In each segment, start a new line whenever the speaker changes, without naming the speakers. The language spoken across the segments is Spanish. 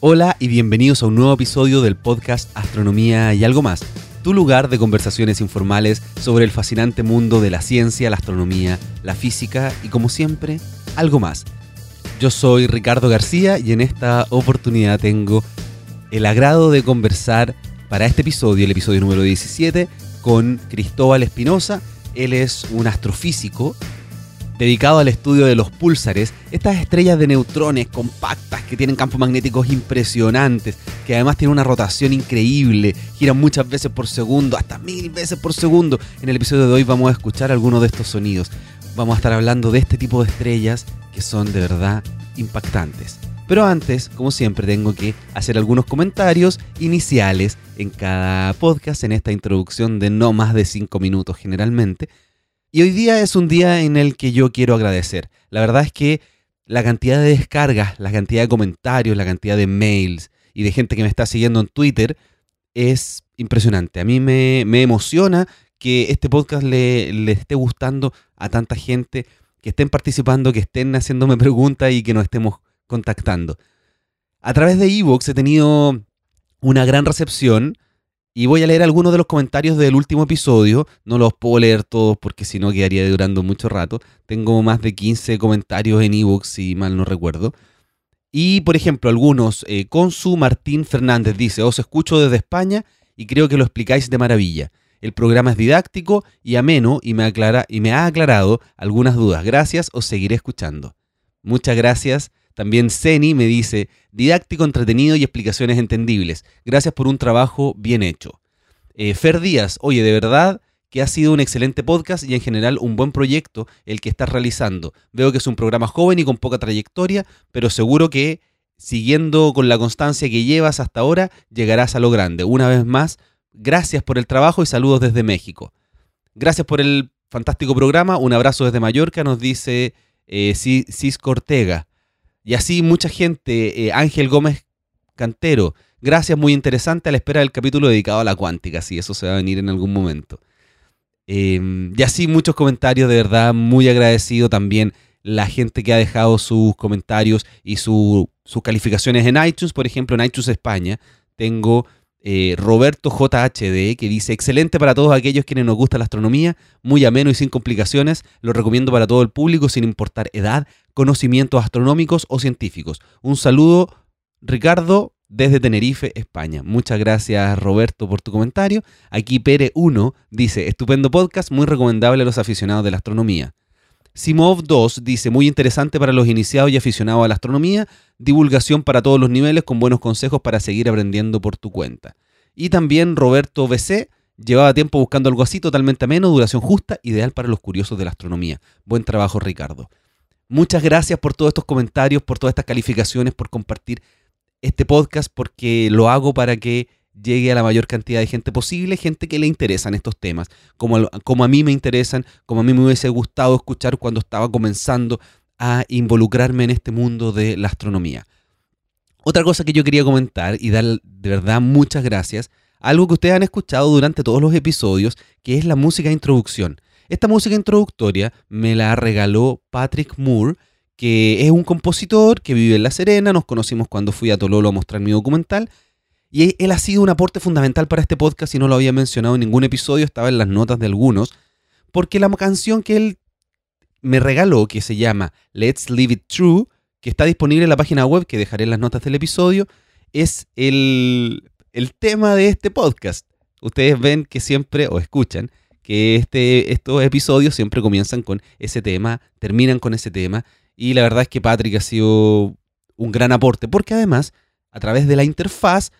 Hola y bienvenidos a un nuevo episodio del podcast Astronomía y algo más, tu lugar de conversaciones informales sobre el fascinante mundo de la ciencia, la astronomía, la física y como siempre, algo más. Yo soy Ricardo García y en esta oportunidad tengo el agrado de conversar para este episodio, el episodio número 17, con Cristóbal Espinosa. Él es un astrofísico dedicado al estudio de los púlsares, estas estrellas de neutrones compactas que tienen campos magnéticos impresionantes, que además tienen una rotación increíble, giran muchas veces por segundo, hasta mil veces por segundo. En el episodio de hoy vamos a escuchar algunos de estos sonidos. Vamos a estar hablando de este tipo de estrellas que son de verdad impactantes. Pero antes, como siempre, tengo que hacer algunos comentarios iniciales en cada podcast, en esta introducción de no más de 5 minutos generalmente. Y hoy día es un día en el que yo quiero agradecer. La verdad es que la cantidad de descargas, la cantidad de comentarios, la cantidad de mails y de gente que me está siguiendo en Twitter es impresionante. A mí me, emociona que este podcast le, le, esté gustando a tanta gente, que estén participando, que estén haciéndome preguntas y que nos estemos contactando. A través de Evox he tenido una gran recepción y voy a leer algunos de los comentarios del último episodio. No los puedo leer todos porque si no quedaría durando mucho rato. Tengo más de 15 comentarios en ebooks, si mal no recuerdo. Y, por ejemplo, algunos, eh, Consu Martín Fernández dice, os escucho desde España y creo que lo explicáis de maravilla. El programa es didáctico y ameno y me, aclara, y me ha aclarado algunas dudas. Gracias, os seguiré escuchando. Muchas gracias también Ceni me dice, didáctico, entretenido y explicaciones entendibles. Gracias por un trabajo bien hecho. Eh, Fer Díaz, oye, de verdad que ha sido un excelente podcast y en general un buen proyecto el que estás realizando. Veo que es un programa joven y con poca trayectoria, pero seguro que siguiendo con la constancia que llevas hasta ahora, llegarás a lo grande. Una vez más, gracias por el trabajo y saludos desde México. Gracias por el fantástico programa. Un abrazo desde Mallorca, nos dice eh, Cisco Ortega. Y así mucha gente, eh, Ángel Gómez Cantero, gracias, muy interesante a la espera del capítulo dedicado a la cuántica, si eso se va a venir en algún momento. Em, y así muchos comentarios, de verdad, muy agradecido también la gente que ha dejado sus comentarios y sus calificaciones en iTunes, por ejemplo, en iTunes España, tengo eh, Roberto JHD, que dice, excelente para todos aquellos quienes nos gusta la astronomía, muy ameno y sin complicaciones, lo recomiendo para todo el público sin importar edad, conocimientos astronómicos o científicos. Un saludo, Ricardo, desde Tenerife, España. Muchas gracias, Roberto, por tu comentario. Aquí Pere1 dice, estupendo podcast, muy recomendable a los aficionados de la astronomía. Simov 2 dice, muy interesante para los iniciados y aficionados a la astronomía, divulgación para todos los niveles con buenos consejos para seguir aprendiendo por tu cuenta. Y también Roberto BC, llevaba tiempo buscando algo así, totalmente ameno, duración justa, ideal para los curiosos de la astronomía. Buen trabajo, Ricardo. Muchas gracias por todos estos comentarios, por todas estas calificaciones, por compartir este podcast, porque lo hago para que llegue a la mayor cantidad de gente posible, gente que le interesan estos temas, como, como a mí me interesan, como a mí me hubiese gustado escuchar cuando estaba comenzando a involucrarme en este mundo de la astronomía. Otra cosa que yo quería comentar y dar de verdad muchas gracias, algo que ustedes han escuchado durante todos los episodios, que es la música de introducción. Esta música introductoria me la regaló Patrick Moore, que es un compositor que vive en La Serena, nos conocimos cuando fui a Tololo a mostrar mi documental, y él ha sido un aporte fundamental para este podcast y no lo había mencionado en ningún episodio, estaba en las notas de algunos, porque la canción que él me regaló, que se llama Let's Leave It True, que está disponible en la página web, que dejaré en las notas del episodio, es el, el tema de este podcast. Ustedes ven que siempre, o escuchan, que este, estos episodios siempre comienzan con ese tema, terminan con ese tema, y la verdad es que Patrick ha sido un gran aporte, porque además, a través de la interfaz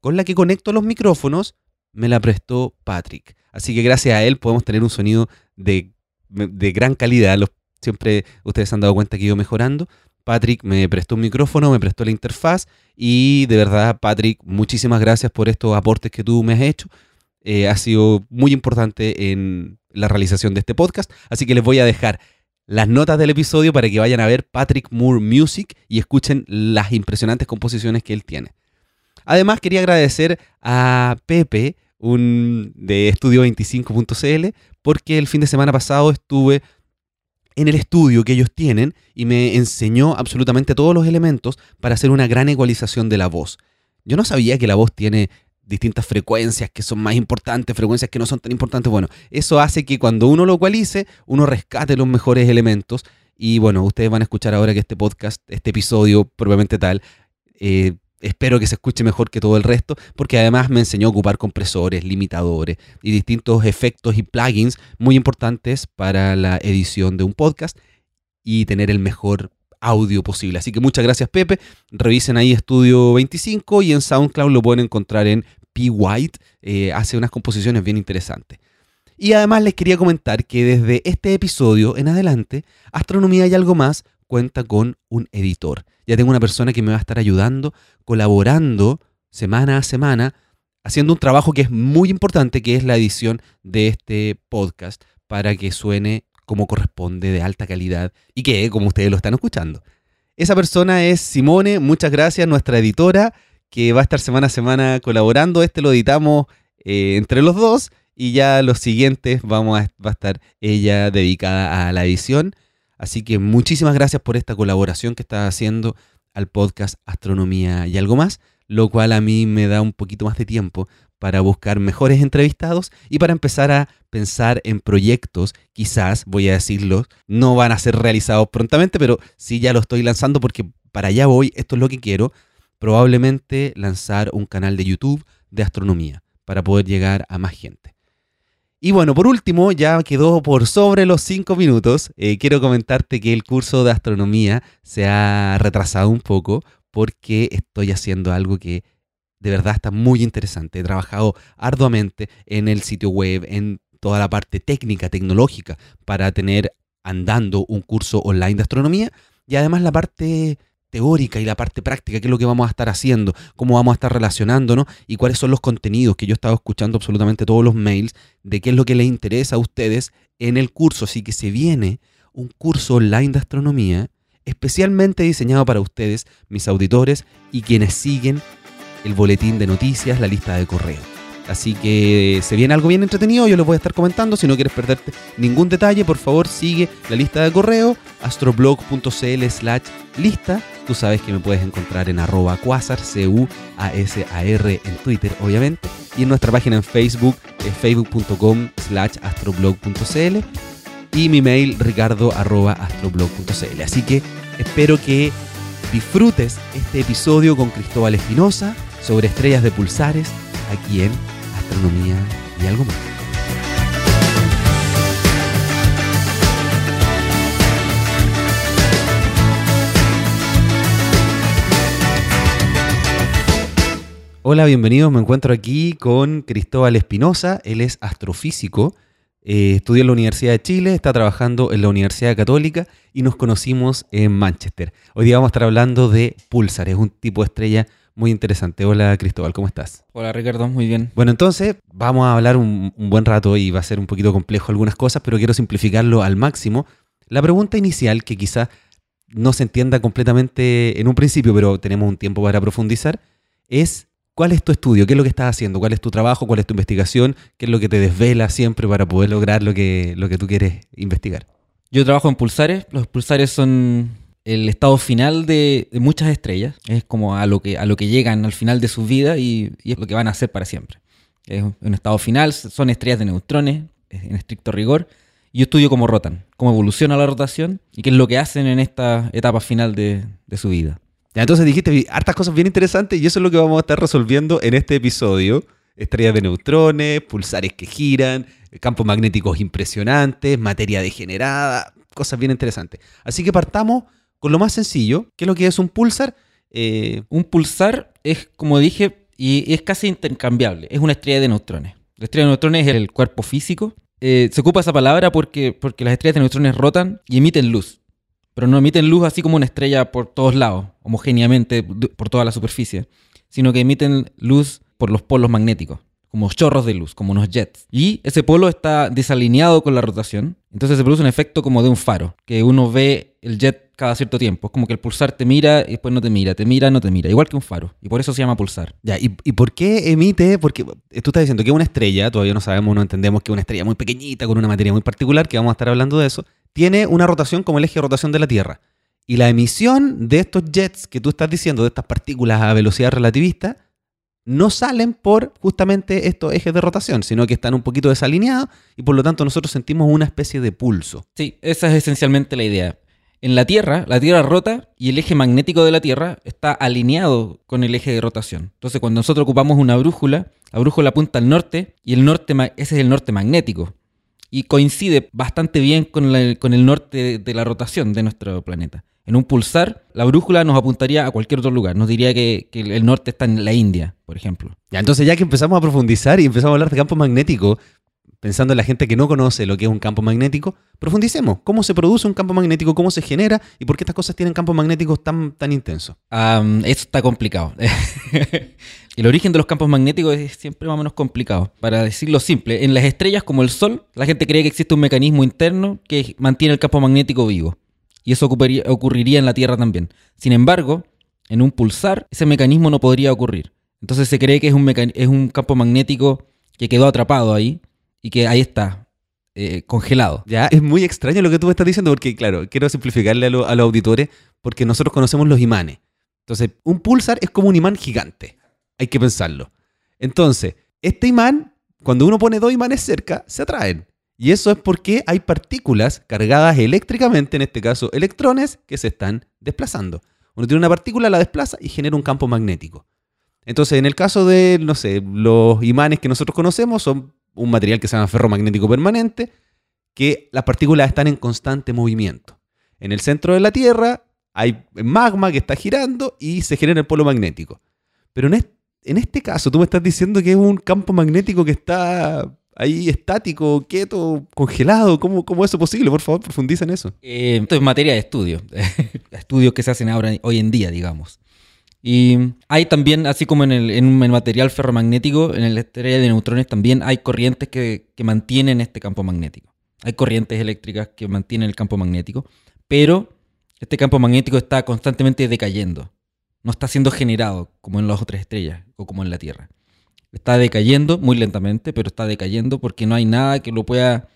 con la que conecto los micrófonos, me la prestó Patrick. Así que gracias a él podemos tener un sonido de, gran calidad. siempre ustedes han dado cuenta que he ido mejorando. Patrick me prestó un micrófono, me prestó la interfaz y de verdad, Patrick, muchísimas gracias por estos aportes que tú me has hecho. Eh, ha sido muy importante en la realización de este podcast. Así que les voy a dejar las notas del episodio para que vayan a ver Patrick Moore Music y escuchen las impresionantes composiciones que él tiene. Además, quería agradecer a Pepe, un de Estudio25.cl, porque el fin de semana pasado estuve en el estudio que ellos tienen y me enseñó absolutamente todos los elementos para hacer una gran ecualización de la voz. Yo no sabía que la voz tiene distintas frecuencias que son más importantes, frecuencias que no son tan importantes. Bueno, eso hace que cuando uno lo ecualice, uno rescate los mejores elementos. Y bueno, ustedes van a escuchar ahora que este podcast, este episodio propiamente tal, eh, espero que se escuche mejor que todo el resto, porque además me enseñó a ocupar compresores, limitadores y distintos efectos y plugins muy importantes para la edición de un podcast y tener el mejor audio posible. Así que muchas gracias Pepe, revisen ahí Estudio 25 y en SoundCloud lo pueden encontrar en P. White, eh, hace unas composiciones bien interesantes. Y además les quería comentar que desde este episodio en adelante, Astronomía y algo más cuenta con un editor. Ya tengo una persona que me va a estar ayudando, colaborando semana a semana, haciendo un trabajo que es muy importante, que es la edición de este podcast, para que suene como corresponde, de alta calidad, y que como ustedes lo están escuchando. Esa persona es Simone, muchas gracias, nuestra editora, que va a estar semana a semana colaborando. Este lo editamos eh, entre los dos y ya los siguientes vamos a, va a estar ella dedicada a la edición. Así que muchísimas gracias por esta colaboración que estás haciendo al podcast Astronomía y algo más, lo cual a mí me da un poquito más de tiempo para buscar mejores entrevistados y para empezar a pensar en proyectos, quizás, voy a decirlo, no van a ser realizados prontamente, pero sí ya lo estoy lanzando porque para allá voy, esto es lo que quiero, probablemente lanzar un canal de YouTube de astronomía para poder llegar a más gente. Y bueno, por último, ya quedó por sobre los cinco minutos. Eh, quiero comentarte que el curso de astronomía se ha retrasado un poco porque estoy haciendo algo que de verdad está muy interesante. He trabajado arduamente en el sitio web, en toda la parte técnica, tecnológica, para tener andando un curso online de astronomía y además la parte teórica y la parte práctica, qué es lo que vamos a estar haciendo, cómo vamos a estar relacionándonos y cuáles son los contenidos que yo he estado escuchando absolutamente todos los mails de qué es lo que les interesa a ustedes en el curso. Así que se viene un curso online de astronomía especialmente diseñado para ustedes, mis auditores y quienes siguen el boletín de noticias, la lista de correo. Así que se viene algo bien entretenido, yo les voy a estar comentando. Si no quieres perderte ningún detalle, por favor sigue la lista de correo, astroblog.cl slash lista. Tú sabes que me puedes encontrar en arroba quasar, C-U-A-S-A-R en Twitter, obviamente. Y en nuestra página en Facebook, facebook.com slash astroblog.cl. Y mi mail, ricardo arroba astroblog.cl. Así que espero que disfrutes este episodio con Cristóbal Espinosa sobre estrellas de pulsares aquí en astronomía y algo más. Hola, bienvenidos. Me encuentro aquí con Cristóbal Espinosa. Él es astrofísico. Eh, estudió en la Universidad de Chile, está trabajando en la Universidad Católica y nos conocimos en Manchester. Hoy día vamos a estar hablando de pulsar. Es un tipo de estrella muy interesante. Hola Cristóbal, ¿cómo estás?
Hola Ricardo, muy bien.
Bueno, entonces vamos a hablar un, buen rato y va a ser un poquito complejo algunas cosas, pero quiero simplificarlo al máximo. La pregunta inicial, que quizás no se entienda completamente en un principio, pero tenemos un tiempo para profundizar, es ¿cuál es tu estudio? ¿Qué es lo que estás haciendo? ¿Cuál es tu trabajo? ¿Cuál es tu investigación? ¿Qué es lo que te desvela siempre para poder lograr lo que, lo que tú quieres investigar?
Yo trabajo en pulsares. Los pulsares son el estado final de, muchas estrellas. Es como a lo, que, a lo que llegan al final de su vida y, es lo que van a hacer para siempre. Es un estado final, son estrellas de neutrones, en estricto rigor. Yo estudio cómo rotan, cómo evoluciona la rotación y qué es lo que hacen en esta etapa final de, su vida.
Entonces dijiste hartas cosas bien interesantes y eso es lo que vamos a estar resolviendo en este episodio. Estrellas de neutrones, pulsares que giran, campos magnéticos impresionantes, materia degenerada, cosas bien interesantes. Así que partamos con lo más sencillo, ¿qué es lo que es un pulsar?
Eh, un pulsar es, como dije, y es casi intercambiable, es una estrella de neutrones. La estrella de neutrones es el cuerpo físico. Eh, se ocupa esa palabra porque, porque las estrellas de neutrones rotan y emiten luz, pero no emiten luz así como una estrella por todos lados, homogéneamente por toda la superficie, sino que emiten luz por los polos magnéticos como chorros de luz, como unos jets. Y ese polo está desalineado con la rotación, entonces se produce un efecto como de un faro, que uno ve el jet cada cierto tiempo. Es como que el pulsar te mira y después no te mira, te mira, no te mira. Igual que un faro. Y por eso se llama pulsar.
Ya, ¿y, y por qué emite? Porque tú estás diciendo que una estrella, todavía no sabemos, no entendemos que una estrella muy pequeñita, con una materia muy particular, que vamos a estar hablando de eso, tiene una rotación como el eje de rotación de la Tierra. Y la emisión de estos jets que tú estás diciendo, de estas partículas a velocidad relativista, no salen por justamente estos ejes de rotación, sino que están un poquito desalineados y por lo tanto nosotros sentimos una especie de pulso.
Sí, esa es esencialmente la idea. En la Tierra, la Tierra rota y el eje magnético de la Tierra está alineado con el eje de rotación. Entonces, cuando nosotros ocupamos una brújula, la brújula apunta al norte y el norte, ese es el norte magnético. Y coincide bastante bien con, el norte de la rotación de nuestro planeta. En un pulsar, la brújula nos apuntaría a cualquier otro lugar. Nos diría que, el norte está en la India, por ejemplo.
Ya, entonces ya que empezamos a profundizar y empezamos a hablar de campo magnético, pensando en la gente que no conoce lo que es un campo magnético, profundicemos. ¿Cómo se produce un campo magnético? ¿Cómo se genera? ¿Y por qué estas cosas tienen campos magnéticos tan, tan intensos?
Um, eso está complicado. el origen de los campos magnéticos es siempre más o menos complicado. Para decirlo simple, en las estrellas como el Sol, la gente cree que existe un mecanismo interno que mantiene el campo magnético vivo. Y eso ocurriría en la Tierra también. Sin embargo, en un pulsar, ese mecanismo no podría ocurrir. Entonces se cree que es un, es un campo magnético que quedó atrapado ahí y que ahí está, eh, congelado.
Ya, es muy extraño lo que tú estás diciendo porque, claro, quiero simplificarle a, los auditores porque nosotros conocemos los imanes. Entonces, un pulsar es como un imán gigante. Hay que pensarlo. Entonces, este imán, cuando uno pone dos imanes cerca, se atraen. Y eso es porque hay partículas cargadas eléctricamente, en este caso electrones, que se están desplazando. Uno tiene una partícula, la desplaza y genera un campo magnético. Entonces, en el caso de, no sé, los imanes que nosotros conocemos son un material que se llama ferromagnético permanente, que las partículas están en constante movimiento. En el centro de la Tierra hay magma que está girando y se genera el polo magnético. Pero en este caso, tú me estás diciendo que es un campo magnético que está ahí estático, quieto, congelado. ¿Cómo, cómo es eso posible? Por favor, profundiza en eso.
Eh, esto es materia de estudio. Estudios que se hacen ahora, hoy en día, digamos. Y hay también, así como en el, material ferromagnético, en la estrella de neutrones también hay corrientes que, que mantienen este campo magnético. Hay corrientes eléctricas que mantienen el campo magnético, pero este campo magnético está constantemente decayendo. No está siendo generado como en las otras estrellas o como en la Tierra. Está decayendo muy lentamente, pero está decayendo porque no hay nada que lo pueda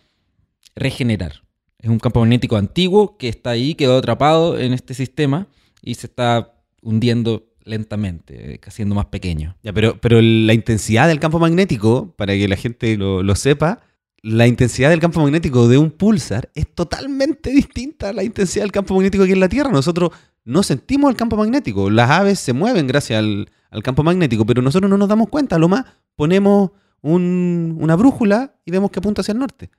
regenerar. Es un campo magnético antiguo que está ahí, quedó atrapado en este sistema y se está hundiendo lentamente, haciendo más pequeño.
Ya, pero, pero la intensidad del campo magnético, para que la gente lo, lo sepa, la intensidad del campo magnético de un pulsar es totalmente distinta a la intensidad del campo magnético aquí en la Tierra. Nosotros no sentimos el campo magnético. Las aves se mueven gracias al, campo magnético, pero nosotros no nos damos cuenta. Lo más ponemos una brújula y vemos que apunta hacia el norte.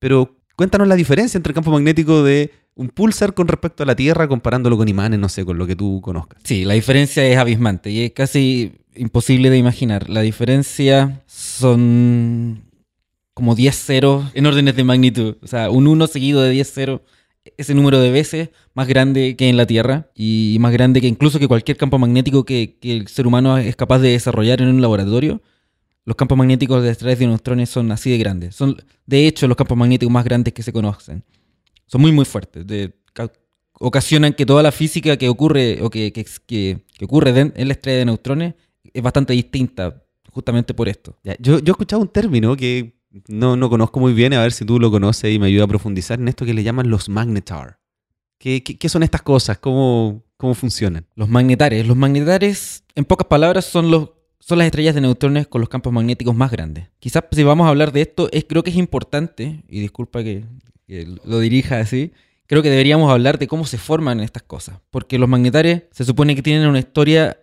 Pero cuéntanos la diferencia entre el campo magnético de un pulsar con respecto a la Tierra comparándolo con imanes, no sé, con lo que tú conozcas.
Sí, la diferencia es abismante y es casi imposible de imaginar. La diferencia son como 10 ceros en órdenes de magnitud. O sea, un 1 seguido de 10 ceros ese número de veces más grande que en la Tierra y más grande que incluso que cualquier campo magnético que, el ser humano es capaz de desarrollar en un laboratorio. Los campos magnéticos de estrellas de neutrones son así de grandes. Son, de hecho, los campos magnéticos más grandes que se conocen. Son muy, muy fuertes. ocasionan que toda la física que ocurre o que, que, ocurre en la estrella de neutrones es bastante distinta, justamente por esto.
yo, yo he escuchado un término que no, no conozco muy bien, a ver si tú lo conoces y me ayuda a profundizar en esto que le llaman los magnetar. ¿Qué, qué, son estas cosas? ¿Cómo, ¿Cómo funcionan?
Los magnetares. Los magnetares, en pocas palabras, son, los, son las estrellas de neutrones con los campos magnéticos más grandes. Quizás si vamos a hablar de esto, es, creo que es importante, y disculpa que, lo dirija así, creo que deberíamos hablar de cómo se forman estas cosas. Porque los magnetares se supone que tienen una historia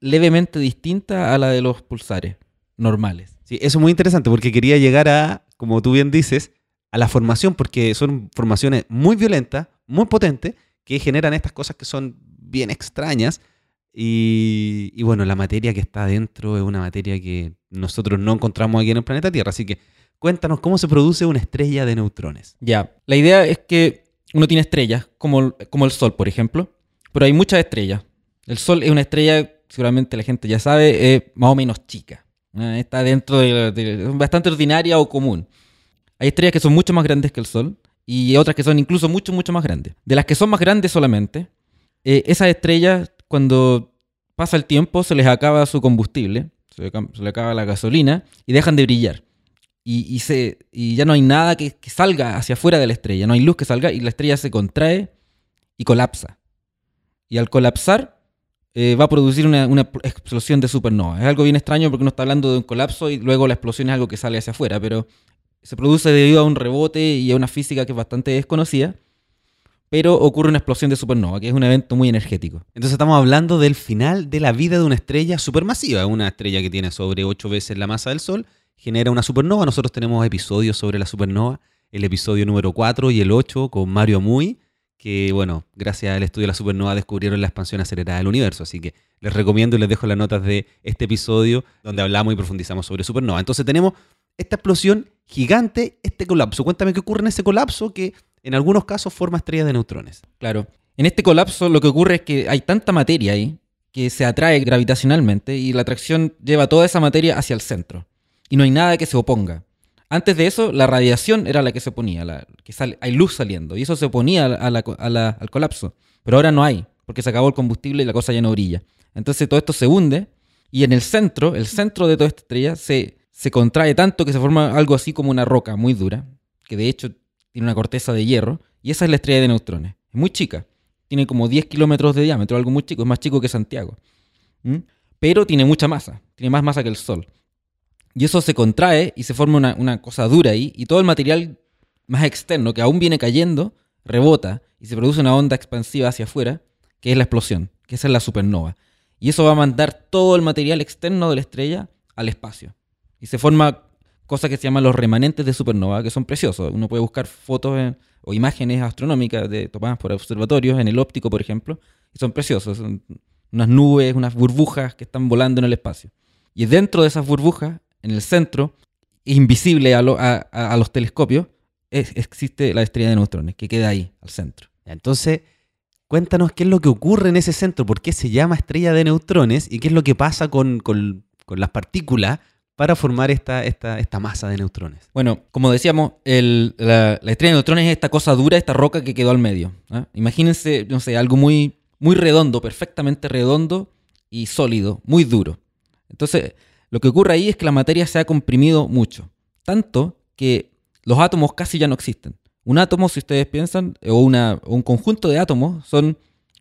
levemente distinta a la de los pulsares normales.
Sí, eso es muy interesante porque quería llegar a, como tú bien dices, a la formación, porque son formaciones muy violentas, muy potentes, que generan estas cosas que son bien extrañas. Y, bueno, la materia que está adentro es una materia que nosotros no encontramos aquí en el planeta Tierra. Así que cuéntanos cómo se produce una estrella de neutrones.
Ya, la idea es que uno tiene estrellas, como, como el Sol, por ejemplo, pero hay muchas estrellas. El Sol es una estrella, seguramente la gente ya sabe, es más o menos chica. Ah, está dentro de, bastante ordinaria o común. Hay estrellas que son mucho más grandes que el Sol y otras que son incluso mucho, mucho más grandes. De las que son más grandes solamente, eh, esas estrellas, cuando pasa el tiempo, se les acaba su combustible, se le, se le acaba la gasolina y dejan de brillar. Y, y se, y ya no hay nada que, que salga hacia afuera de la estrella, no hay luz que salga y la estrella se contrae y colapsa. Y al colapsar, eh, va a producir una, una explosión de supernova. Es algo bien extraño porque uno está hablando de un colapso y luego la explosión es algo que sale hacia afuera, pero se produce debido a un rebote y a una física que es bastante desconocida. Pero ocurre una explosión de supernova, que es un evento muy energético.
Entonces estamos hablando del final de la vida de una estrella supermasiva, una estrella que tiene sobre 8 veces la masa del Sol, genera una supernova. Nosotros tenemos episodios sobre la supernova, el episodio número 4 y el 8 con Mario Amuy, que bueno, gracias al estudio de la supernova descubrieron la expansión acelerada del universo. Así que les recomiendo y les dejo las notas de este episodio donde hablamos y profundizamos sobre supernova. Entonces tenemos esta explosión gigante, este colapso. Cuéntame qué ocurre en ese colapso que en algunos casos forma estrellas de neutrones.
Claro. En este colapso lo que ocurre es que hay tanta materia ahí que se atrae gravitacionalmente y la atracción lleva toda esa materia hacia el centro. Y no hay nada que se oponga. Antes de eso, la radiación era la que se oponía, que hay luz saliendo, y eso se oponía al colapso. Pero ahora no hay, porque se acabó el combustible y la cosa ya no brilla. Entonces todo esto se hunde, y en el centro, el centro de toda esta estrella, se, se contrae tanto que se forma algo así como una roca muy dura, que de hecho tiene una corteza de hierro, y esa es la estrella de neutrones. Es muy chica, tiene como 10 kilómetros de diámetro, algo muy chico, es más chico que Santiago. ¿Mm? Pero tiene mucha masa, tiene más masa que el Sol. Y eso se contrae y se forma una, una cosa dura ahí, y todo el material más externo que aún viene cayendo rebota y se produce una onda expansiva hacia afuera, que es la explosión, que esa es la supernova. Y eso va a mandar todo el material externo de la estrella al espacio. Y se forma cosas que se llaman los remanentes de supernova, que son preciosos. Uno puede buscar fotos en- o imágenes astronómicas de, tomadas por observatorios, en el óptico, por ejemplo, y son preciosos. Son unas nubes, unas burbujas que están volando en el espacio. Y dentro de esas burbujas, en el centro, invisible a, lo- a- a- a los telescopios, es- existe la estrella de neutrones, que queda ahí, al centro.
Entonces, cuéntanos qué es lo que ocurre en ese centro, por qué se llama estrella de neutrones y qué es lo que pasa con- con las partículas para formar esta, esta, esta masa de neutrones.
Bueno, como decíamos, el- la, la estrella de neutrones es esta cosa dura, esta roca que quedó al medio. ¿ah? Imagínense, no sé, algo muy, muy redondo, perfectamente redondo y sólido, muy duro. Entonces, lo que ocurre ahí es que la materia se ha comprimido mucho, tanto que los átomos casi ya no existen. Un átomo, si ustedes piensan, o, un conjunto de átomos, son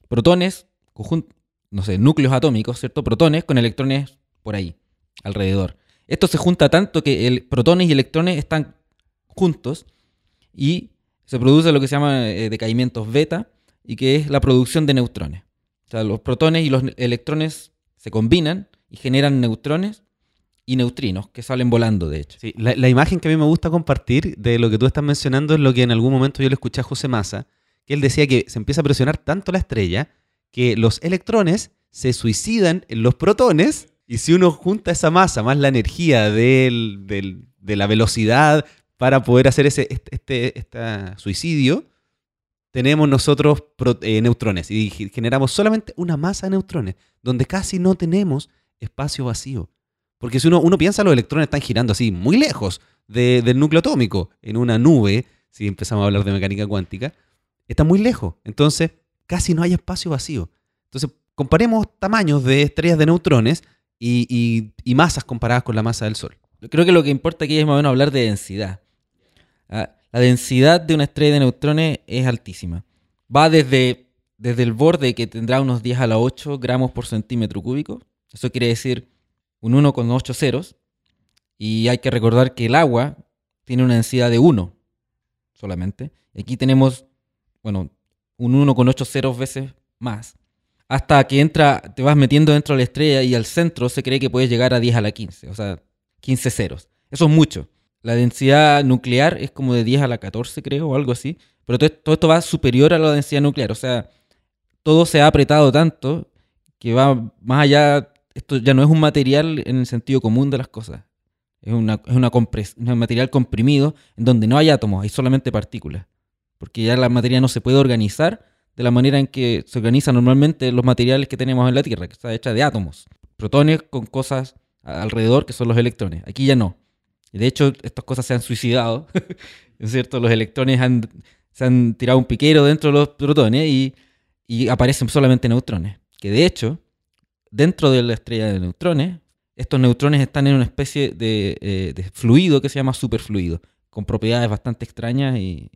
protones, conjun- no sé, núcleos atómicos, ¿cierto? Protones con electrones por ahí, alrededor. Esto se junta tanto que el, protones y electrones están juntos y se produce lo que se llama eh, decaimientos beta y que es la producción de neutrones. O sea, los protones y los ne- electrones se combinan y generan neutrones y neutrinos que salen volando, de hecho.
Sí, la, la imagen que a mí me gusta compartir de lo que tú estás mencionando es lo que en algún momento yo le escuché a José Massa, que él decía que se empieza a presionar tanto la estrella que los electrones se suicidan en los protones y si uno junta esa masa más la energía del- del- de la velocidad para poder hacer ese este, este- suicidio, tenemos nosotros eh, neutrones y ge- generamos solamente una masa de neutrones, donde casi no tenemos espacio vacío. Porque si uno, uno piensa, los electrones están girando así, muy lejos de- del núcleo atómico, en una nube, si empezamos a hablar de mecánica cuántica, está muy lejos. Entonces, casi no hay espacio vacío. Entonces, comparemos tamaños de estrellas de neutrones y, y- y masas comparadas con la masa del Sol.
Creo que lo que importa aquí es más o menos hablar de densidad. Ah, La densidad de una estrella de neutrones es altísima. Va desde, desde el borde que tendrá unos 10 a la 8 gramos por centímetro cúbico. Eso quiere decir un 1,8 ceros. Y hay que recordar que el agua tiene una densidad de 1 solamente. Aquí tenemos, bueno, un 1,8 ceros veces más. Hasta que entra, te vas metiendo dentro de la estrella y al centro se cree que puedes llegar a 10 a la 15. O sea, 15 ceros. Eso es mucho. La densidad nuclear es como de 10 a la 14, creo, o algo así. Pero todo, esto va superior a la densidad nuclear. O sea, todo se ha apretado tanto que va más allá. Esto ya no es un material en el sentido común de las cosas. Es, una, es un material comprimido en donde no hay átomos, hay solamente partículas. Porque ya la materia no se puede organizar de la manera en que se organizan normalmente los materiales que tenemos en la Tierra, que está hecha de átomos. Protones con cosas alrededor que son los electrones. Aquí ya no. De hecho, estas cosas se han suicidado ¿Es cierto? Los electrones han, se han tirado un piquero dentro de los protones y, y aparecen solamente neutrones. Que de hecho, dentro de la estrella de neutrones, estos neutrones están en una especie de, eh, de fluido que se llama superfluido, con propiedades bastante extrañas y,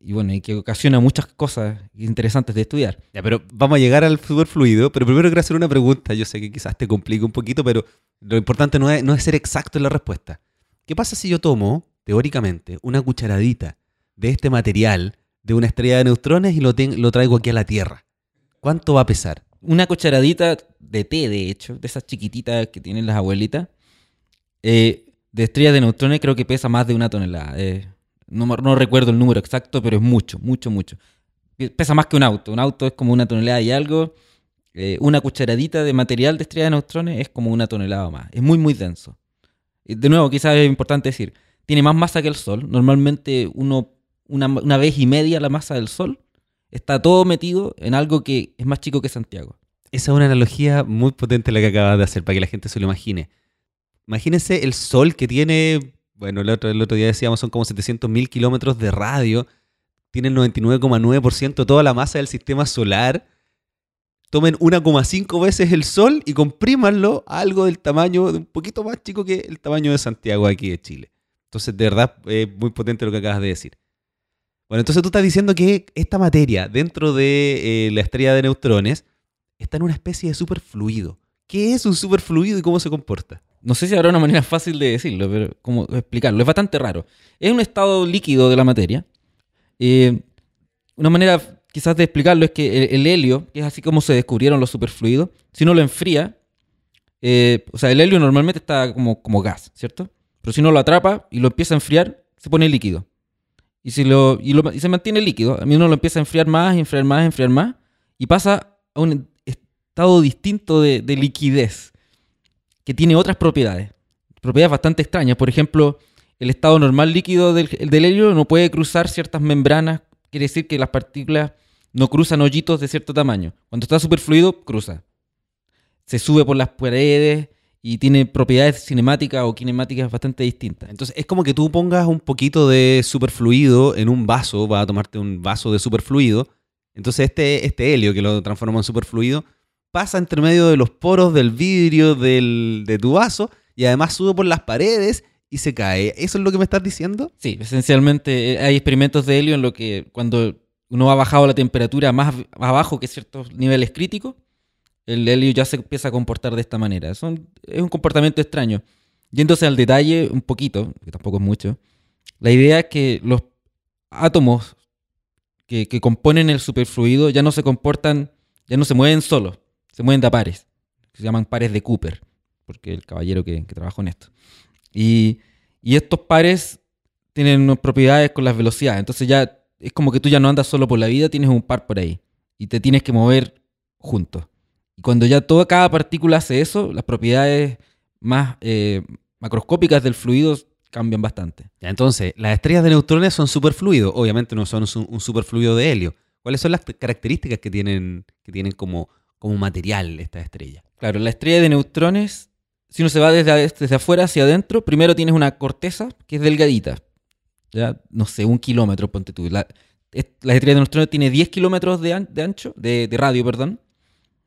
y bueno, y que ocasiona muchas cosas interesantes de estudiar.
Ya, pero vamos a llegar al superfluido, pero primero quiero hacer una pregunta. Yo sé que quizás te complique un poquito, pero lo importante no es, no es ser exacto en la respuesta. ¿Qué pasa si yo tomo, teóricamente, una cucharadita de este material de una estrella de neutrones y lo, ten- lo traigo aquí a la Tierra? ¿Cuánto va a pesar?
Una cucharadita de té, de hecho, de esas chiquititas que tienen las abuelitas, eh, de estrellas de neutrones creo que pesa más de una tonelada. eh, no, recuerdo el número exacto, pero es mucho, mucho, mucho. Pe- Pesa más que un auto. Un auto es como una tonelada y algo. eh, una cucharadita de material de estrella de neutrones es como una tonelada más. Es muy, muy denso. De nuevo, quizás es importante decir, tiene más masa que el Sol. Normalmente uno, una, una vez y media la masa del Sol está todo metido en algo que es más chico que Santiago.
Esa es una analogía muy potente la que acabas de hacer para que la gente se lo imagine. Imagínense el Sol que tiene, bueno, el otro, el otro día decíamos son como 700 mil kilómetros de radio, tiene el 99,9% de toda la masa del sistema solar. Tomen 1,5 veces el Sol y comprímanlo a algo del tamaño, de un poquito más chico que el tamaño de Santiago aquí de Chile. Entonces, de verdad, es muy potente lo que acabas de decir. Bueno, entonces tú estás diciendo que esta materia dentro de eh, la estrella de neutrones está en una especie de superfluido. ¿Qué es un superfluido y cómo se comporta?
No sé si habrá una manera fácil de decirlo, pero cómo explicarlo. Es bastante raro. Es un estado líquido de la materia. Eh, una manera quizás de explicarlo es que el, el helio, que es así como se descubrieron los superfluidos, si uno lo enfría, eh, o sea, el helio normalmente está como, como gas, ¿cierto? Pero si uno lo atrapa y lo empieza a enfriar, se pone líquido. Y, si lo, lo- y se mantiene líquido. A mí uno lo empieza a enfriar más, enfriar más, enfriar más, y pasa a un estado distinto de, de liquidez, que tiene otras propiedades. Propiedades bastante extrañas. Por ejemplo, el estado normal líquido del, el del helio no puede cruzar ciertas membranas. Quiere decir que las partículas no cruzan hoyitos de cierto tamaño. Cuando está superfluido, cruza. Se sube por las paredes y tiene propiedades cinemáticas o kinemáticas bastante distintas.
Entonces es como que tú pongas un poquito de superfluido en un vaso, vas a tomarte un vaso de superfluido. Entonces este, este helio que lo transforma en superfluido pasa entre medio de los poros del vidrio del, de tu vaso y además sube por las paredes y se cae. ¿Eso es lo que me estás diciendo?
Sí, esencialmente eh, hay experimentos de helio en lo que cuando uno ha bajado la temperatura más ab- abajo que ciertos niveles críticos, el helio ya se empieza a comportar de esta manera. Es un comportamiento extraño. Yéndose al detalle un poquito, que tampoco es mucho, la idea es que los átomos que, que componen el superfluido ya no se comportan, ya no se mueven solos, se mueven a pares. Se llaman pares de Cooper, porque el caballero que, que trabajó en esto. Y, y estos pares tienen propiedades con las velocidades. Entonces ya es como que tú ya no andas solo por la vida, tienes un par por ahí. Y te tienes que mover juntos. Y cuando ya toda cada partícula hace eso, las propiedades más eh, macroscópicas del fluido cambian bastante.
Entonces, las estrellas de neutrones son superfluidos. Obviamente no son un superfluido de helio. ¿Cuáles son las características que tienen, que tienen como, como material esta estrella?
Claro, la estrella de neutrones, si uno se va desde, desde afuera hacia adentro, primero tienes una corteza que es delgadita. Ya, no sé, un kilómetro, ponte tú. La, es- la estrella de neutrones tiene 10 kilómetros de, an- de ancho, de, radio, perdón.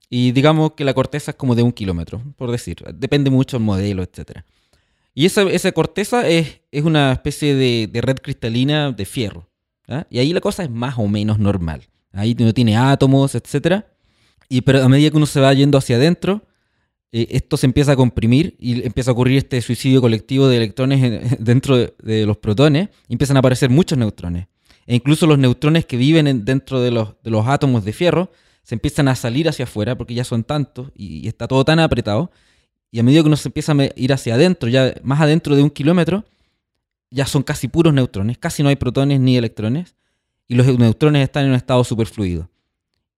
Y digamos que la corteza es como de un kilómetro, por decir. Depende mucho del modelo, etc. Y esa, esa corteza es, es una especie de, red cristalina de fierro. ¿ya? Y ahí la cosa es más o menos normal. Ahí no tiene átomos, etc. Y pero a medida que uno se va yendo hacia adentro, eh, esto se empieza a comprimir y empieza a ocurrir este suicidio colectivo de electrones en- dentro de, los protones y empiezan a aparecer muchos neutrones. E incluso los neutrones que viven en- dentro de los, de los átomos de fierro se empiezan a salir hacia afuera porque ya son tantos y, y está todo tan apretado. Y a medida que uno se empieza a ir hacia adentro, ya más adentro de un kilómetro, ya son casi puros neutrones, casi no hay protones ni electrones, y los neutrones están en un estado superfluido.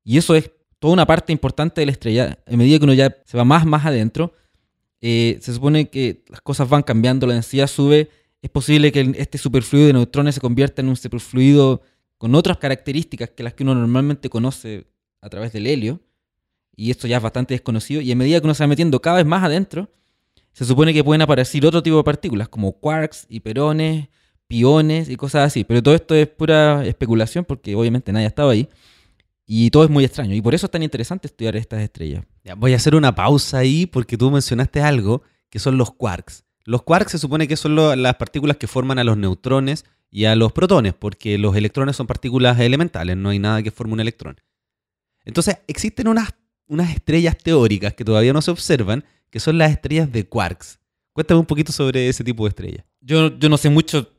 Y eso es toda una parte importante de la estrella. A medida que uno ya se va más, más adentro, eh, se supone que las cosas van cambiando, la densidad sube. Es posible que este superfluido de neutrones se convierta en un superfluido con otras características que las que uno normalmente conoce a través del helio. Y esto ya es bastante desconocido. Y a medida que uno se va metiendo cada vez más adentro, se supone que pueden aparecer otro tipo de partículas, como quarks, hiperones, piones y cosas así. Pero todo esto es pura especulación porque obviamente nadie ha estado ahí. Y todo es muy extraño. Y por eso es tan interesante estudiar estas estrellas.
Ya, voy a hacer una pausa ahí porque tú mencionaste algo que son los quarks. Los quarks se supone que son lo- las partículas que forman a los neutrones y a los protones, porque los electrones son partículas elementales, no hay nada que forme un electrón. Entonces, existen unas, unas estrellas teóricas que todavía no se observan, que son las estrellas de quarks. Cuéntame un poquito sobre ese tipo de estrellas.
Yo, yo no sé mucho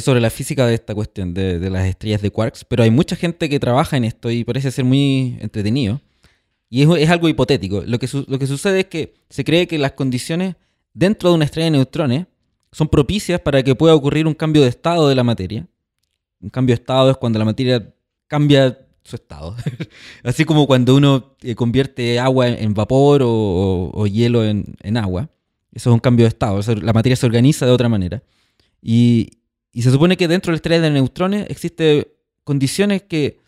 sobre la física de esta cuestión de, de las estrellas de quarks, pero hay mucha gente que trabaja en esto y parece ser muy entretenido. Y es, es algo hipotético. Lo que, lo que sucede es que se cree que las condiciones dentro de una estrella de neutrones son propicias para que pueda ocurrir un cambio de estado de la materia. Un cambio de estado es cuando la materia cambia su estado. Así como cuando uno eh, convierte agua en, vapor o, hielo en, agua. Eso es un cambio de estado. La materia se organiza de otra manera. Y, y se supone que dentro de la estrella de neutrones existen condiciones que,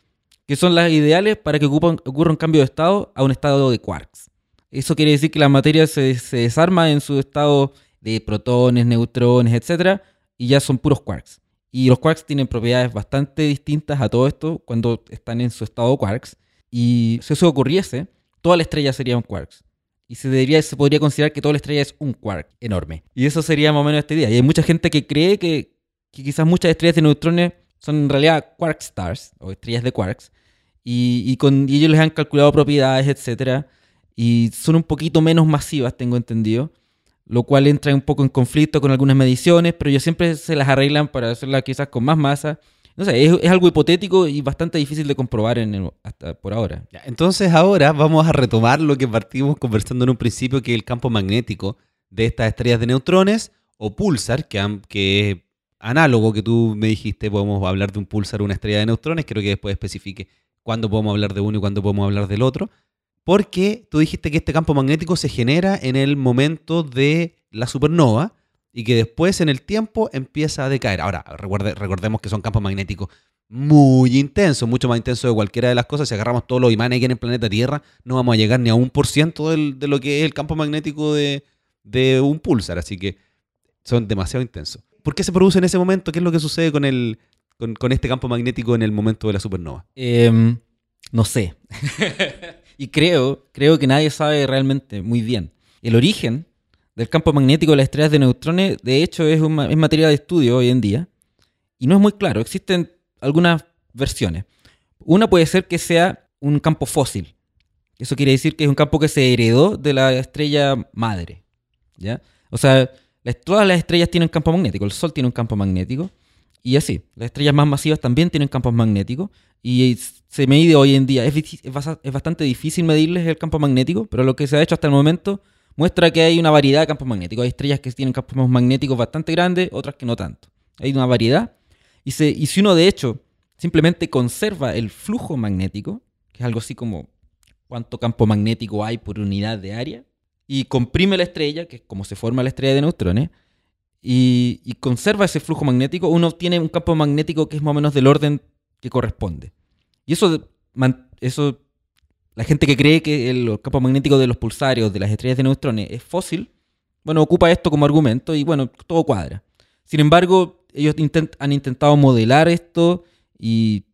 que son las ideales para que ocupan- ocurra un cambio de estado a un estado de quarks. Eso quiere decir que la materia se, se desarma en su estado de protones, neutrones, etc. Y ya son puros quarks. Y los quarks tienen propiedades bastante distintas a todo esto cuando están en su estado quarks. Y si eso ocurriese, toda la estrella sería un quarks. Y se, debería, se podría considerar que toda la estrella es un quark enorme. Y eso sería más o menos este día. Y hay mucha gente que cree que, que quizás muchas estrellas de neutrones son en realidad quark stars o estrellas de quarks. Y, con, ellos les han calculado propiedades, etcétera Y son un poquito menos masivas, tengo entendido. Lo cual entra un poco en conflicto con algunas mediciones, pero ellos siempre se las arreglan para hacerlas quizás con más masa. No sé, es, algo hipotético y bastante difícil de comprobar hasta por ahora.
Entonces ahora vamos a retomar lo que partimos conversando en un principio, que es el campo magnético de estas estrellas de neutrones o pulsar, que, que análogo que tú me dijiste, podemos hablar de un pulsar una estrella de neutrones, creo que después especifique cuándo podemos hablar de uno y cuándo podemos hablar del otro, porque tú dijiste que este campo magnético se genera en el momento de la supernova y que después en el tiempo empieza a decaer. Ahora, recuerde- recordemos que son campos magnéticos muy intensos, mucho más intensos de cualquiera de las cosas. Si agarramos todos los imanes que hay en el planeta Tierra, no vamos a llegar ni a un por ciento de lo que es el campo magnético de, de un pulsar. Así que son demasiado intensos. ¿Por qué se produce en ese momento? ¿Qué es lo que sucede con, el, con, con este campo magnético en el momento de la supernova?
Em, no sé. y creo, creo que nadie sabe realmente muy bien. El origen del campo magnético de las estrellas de neutrones, de hecho, es, un es materia de estudio hoy en día. Y no es muy claro. Existen algunas versiones. Una puede ser que sea un campo fósil. Eso quiere decir que es un campo que se heredó de la estrella madre. ¿ya? O sea, todas las estrellas tienen campo magnético. El Sol tiene un campo magnético. Y así, las estrellas más masivas también tienen campos magnéticos. Y se mide hoy en día. Es, es bastante difícil medirles el campo magnético, pero lo que se ha hecho hasta el momento muestra que hay una variedad de campos magnéticos. Hay estrellas que tienen campos magnéticos bastante grandes, otras que no tanto. Hay una variedad. Y, y si uno de hecho simplemente conserva el flujo magnético, que es algo así como cuánto campo magnético hay por unidad de área, y comprime la estrella, que es como se forma la estrella de neutrones, y, y conserva ese flujo magnético, uno tiene un campo magnético que es más o menos del orden que corresponde. Y eso, eso la gente que cree que el campo magnético de los pulsares o de las estrellas de neutrones es fósil, bueno, ocupa esto como argumento y bueno, todo cuadra. Sin embargo, ellos han intentado modelar esto y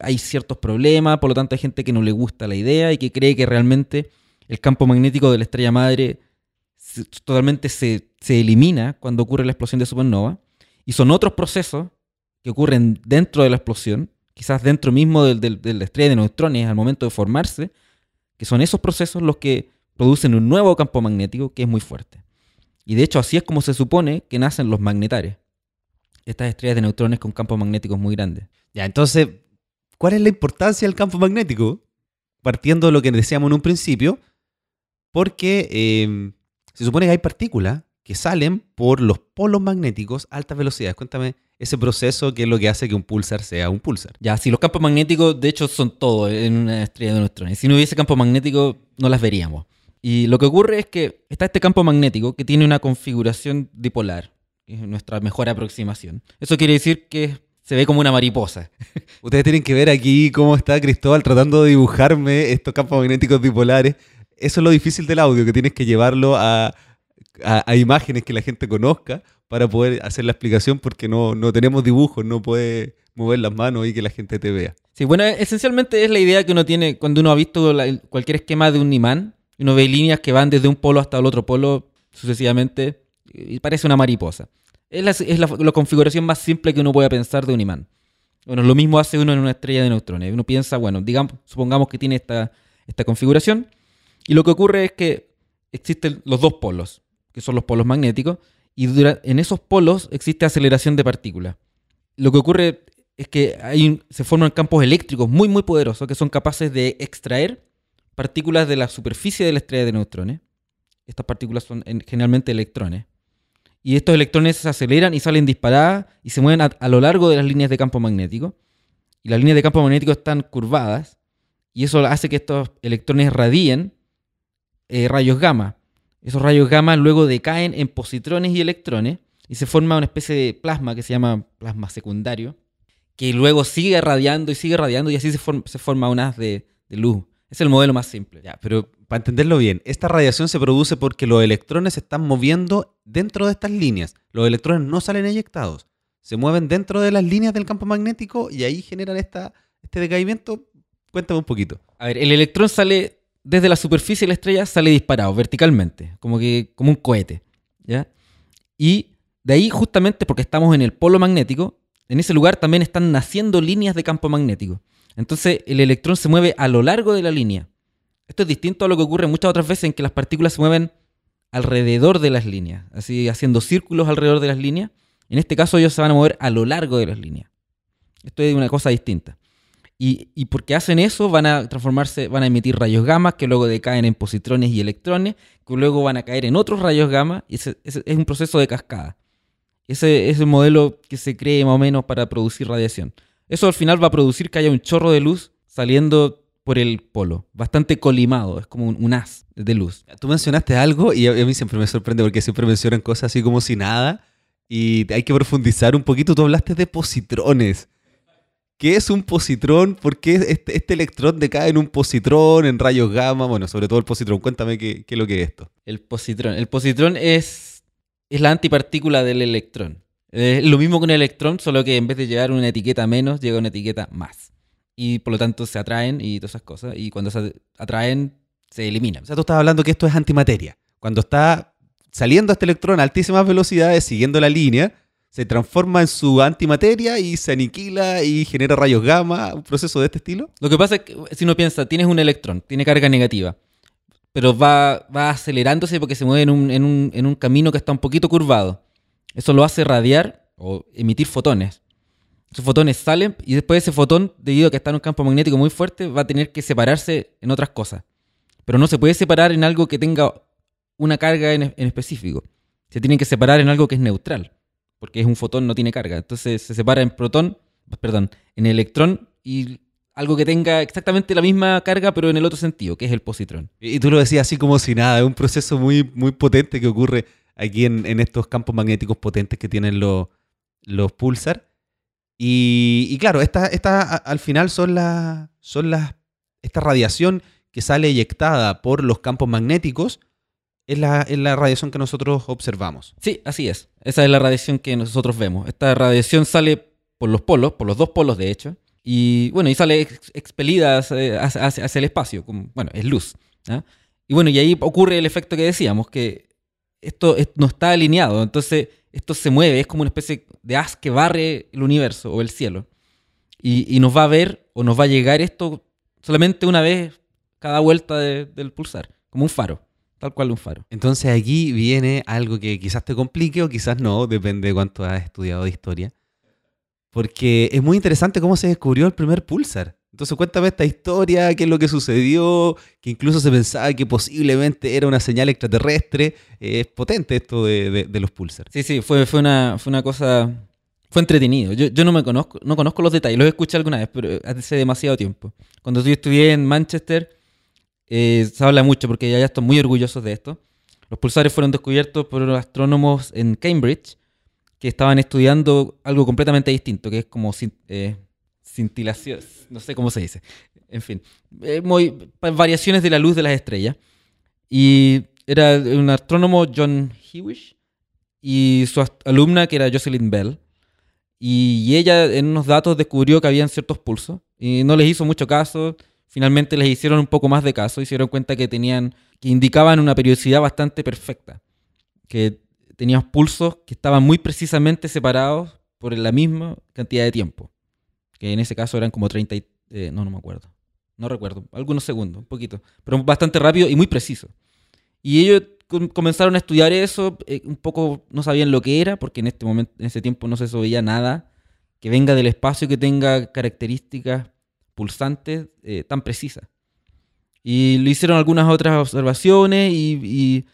hay ciertos problemas, por lo tanto hay gente que no le gusta la idea y que cree que realmente el campo magnético de la estrella madre totalmente se, se elimina cuando ocurre la explosión de supernova. Y son otros procesos que ocurren dentro de la explosión, quizás dentro mismo de la estrella de neutrones al momento de formarse, que son esos procesos los que producen un nuevo campo magnético que es muy fuerte. Y de hecho así es como se supone que nacen los magnetares. Estas estrellas de neutrones con campos magnéticos muy grandes.
Ya, entonces, ¿cuál es la importancia del campo magnético? Partiendo de lo que decíamos en un principio, porque eh, se supone que hay partículas que salen por los polos magnéticos a altas velocidades. Cuéntame ese proceso que es lo que hace que un pulsar sea un pulsar.
Ya, si los campos magnéticos, de hecho, son todo en una estrella de neutrones. Si no hubiese campo magnético, no las veríamos. Y lo que ocurre es que está este campo magnético que tiene una configuración dipolar. que Es nuestra mejor aproximación. Eso quiere decir que se ve como una mariposa.
Ustedes tienen que ver aquí cómo está Cristóbal tratando de dibujarme estos campos magnéticos dipolares. Eso es lo difícil del audio, que tienes que llevarlo a, a- imágenes que la gente conozca, para poder hacer la explicación porque no, no tenemos dibujos, no puede mover las manos y que la gente te vea.
Sí, bueno, esencialmente es la idea que uno tiene cuando uno ha visto cualquier esquema de un imán, uno ve líneas que van desde un polo hasta el otro polo sucesivamente y parece una mariposa. Es, la, la, configuración más simple que uno pueda pensar de un imán. Bueno, lo mismo hace uno en una estrella de neutrones. Uno piensa, bueno, digamos, supongamos que tiene esta, esta configuración y lo que ocurre es que existen los dos polos, que son los polos magnéticos, y en esos polos existe aceleración de partículas. Lo que ocurre es que se forman campos eléctricos muy, muy poderosos que son capaces de extraer partículas de la superficie de la estrella de neutrones. Estas partículas son generalmente electrones. Y estos electrones se aceleran y salen disparadas y se mueven a, lo largo de las líneas de campo magnético. Y las líneas de campo magnético están curvadas. Y eso hace que estos electrones radien eh, rayos gamma. Esos rayos gamma luego decaen en positrones y electrones y se forma una especie de plasma que se llama plasma secundario, que luego sigue radiando y sigue radiando y así se, se forma un haz de, luz. Es el modelo más simple.
Ya, pero para entenderlo bien, esta radiación se produce porque los electrones se están moviendo dentro de estas líneas. Los electrones no salen eyectados, se mueven dentro de las líneas del campo magnético y ahí generan esta, este decaimiento. Cuéntame un poquito.
A ver, el electrón sale desde la superficie de la estrella sale disparado verticalmente, como que como un cohete, ¿ya? Y de ahí justamente porque estamos en el polo magnético, en ese lugar también están naciendo líneas de campo magnético. Entonces el electrón se mueve a lo largo de la línea. Esto es distinto a lo que ocurre muchas otras veces en que las partículas se mueven alrededor de las líneas, así haciendo círculos alrededor de las líneas. En este caso ellos se van a mover a lo largo de las líneas. Esto es una cosa distinta. Y, porque hacen eso, van a transformarse, van a emitir rayos gamma que luego decaen en positrones y electrones, que luego van a caer en otros rayos gamma, y es un proceso de cascada. Ese es el modelo que se cree más o menos para producir radiación. Eso al final va a producir que haya un chorro de luz saliendo por el polo, bastante colimado, es como un, haz de luz.
Tú mencionaste algo y a mí siempre me sorprende porque siempre mencionan cosas así como si nada y hay que profundizar un poquito. Tú hablaste de positrones. ¿Qué es un positrón? ¿Por qué este, este, electrón decae en un positrón, en rayos gamma? Bueno, sobre todo el positrón. Cuéntame qué, es lo que es esto.
El positrón. El positrón es, es la antipartícula del electrón. Es lo mismo que un electrón, solo que en vez de llegar una etiqueta menos, llega una etiqueta más. Y por lo tanto se atraen y todas esas cosas. Y cuando se atraen, se eliminan.
O sea, tú estás hablando que esto es antimateria. Cuando está saliendo este electrón a altísimas velocidades, siguiendo la línea, se transforma en su antimateria y se aniquila y genera rayos gamma, un proceso de este estilo.
Lo que pasa es que si uno piensa, tienes un electrón, tiene carga negativa, pero va, va acelerándose porque se mueve en un, en, un, en un camino que está un poquito curvado. Eso lo hace radiar o emitir fotones. Esos fotones salen y después ese fotón, debido a que está en un campo magnético muy fuerte, va a tener que separarse en otras cosas. Pero no se puede separar en algo que tenga una carga en, en específico. Se tiene que separar en algo que es neutral porque es un fotón, no tiene carga. Entonces se separa en protón, perdón, en electrón y algo que tenga exactamente la misma carga, pero en el otro sentido, que es el positrón.
Y tú lo decías así como si nada, es un proceso muy, muy potente que ocurre aquí en, estos campos magnéticos potentes que tienen los, los pulsar. Y, claro, esta, esta, al final son las, son las, esta radiación que sale eyectada por los campos magnéticos es la, la radiación que nosotros observamos.
Sí, así es. Esa es la radiación que nosotros vemos. Esta radiación sale por los polos, por los dos polos de hecho, y bueno, y sale expelida hacia, el espacio, como, bueno, es luz. Y bueno, y ahí ocurre el efecto que decíamos, que esto no está alineado, entonces esto se mueve, es como una especie de haz que barre el universo o el cielo. Y, nos va a ver o nos va a llegar esto solamente una vez cada vuelta del pulsar, como un faro. Tal cual un faro.
Entonces aquí viene algo que quizás te complique o quizás no, depende de cuánto has estudiado de historia. Porque es muy interesante cómo se descubrió el primer pulsar. Entonces cuéntame esta historia, qué es lo que sucedió, que incluso se pensaba que posiblemente era una señal extraterrestre. es potente esto de, los pulsars.
Sí, sí, fue, fue, una, fue una cosa... Fue entretenido. Yo, yo no me conozco, no conozco los detalles, los escuché alguna vez, pero hace demasiado tiempo. Cuando yo estudié en Manchester, eh, se habla mucho porque ya están muy orgullosos de esto. Los pulsares fueron descubiertos por astrónomos en Cambridge que estaban estudiando algo completamente distinto, que es como eh, cintilación, no sé cómo se dice. En fin, eh, muy, variaciones de la luz de las estrellas. Y era un astrónomo, John Hewish, y su alumna, que era Jocelyn Bell. Y ella en unos datos descubrió que habían ciertos pulsos y no les hizo mucho caso. Finalmente les hicieron un poco más de caso y se dieron cuenta que tenían, que indicaban una periodicidad bastante perfecta. Que tenían pulsos que estaban muy precisamente separados por la misma cantidad de tiempo. Que en ese caso eran como 30, eh, no, no me acuerdo. No recuerdo, algunos segundos, un poquito. Pero bastante rápido y muy preciso. Y ellos comenzaron a estudiar eso, eh, un poco no sabían lo que era, porque en este momento, en ese tiempo no se veía nada que venga del espacio que tenga características pulsantes eh, tan precisas. Y lo hicieron algunas otras observaciones y,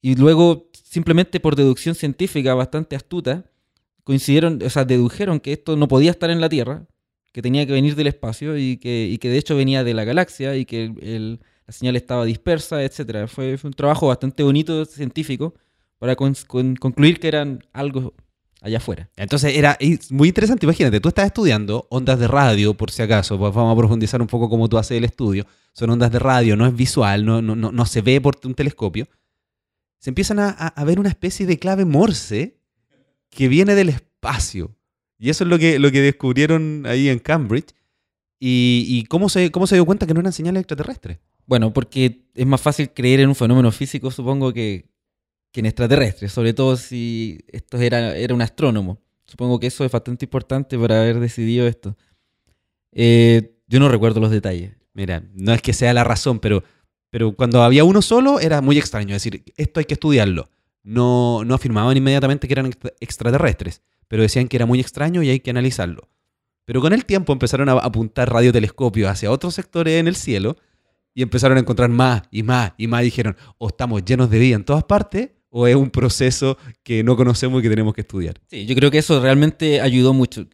y, luego, simplemente por deducción científica bastante astuta, coincidieron, o sea, dedujeron que esto no podía estar en la Tierra, que tenía que venir del espacio y que, y que de hecho venía de la galaxia y que el la señal estaba dispersa, etc. Fue, un trabajo bastante bonito, científico, para concluir que eran algo allá afuera.
Entonces era muy interesante, imagínate, tú estás estudiando ondas de radio, por si acaso, pues vamos a profundizar un poco cómo tú haces el estudio. Son ondas de radio, no es visual, no, no, no, se ve por un telescopio. Se empiezan a, a, ver una especie de clave Morse que viene del espacio. Y eso es lo que, lo que descubrieron ahí en Cambridge. ¿Y, cómo, se, cómo se dio cuenta que no eran señales extraterrestres?
Bueno, porque es más fácil creer en un fenómeno físico, supongo, que, en extraterrestres, sobre todo si esto era, era un astrónomo. Supongo que eso es bastante importante para haber decidido esto. Eh, yo no recuerdo los detalles.
Mira, no es que sea la razón, pero, pero cuando había uno solo era muy extraño. Es decir, esto hay que estudiarlo. No, no afirmaban inmediatamente que eran extraterrestres, pero decían que era muy extraño y hay que analizarlo. Pero con el tiempo empezaron a apuntar radiotelescopios hacia otros sectores en el cielo y empezaron a encontrar más y más y más. dijeron, o estamos llenos de vida en todas partes, o es un proceso que no conocemos y que tenemos que estudiar.
Sí, yo creo que eso realmente ayudó mucho.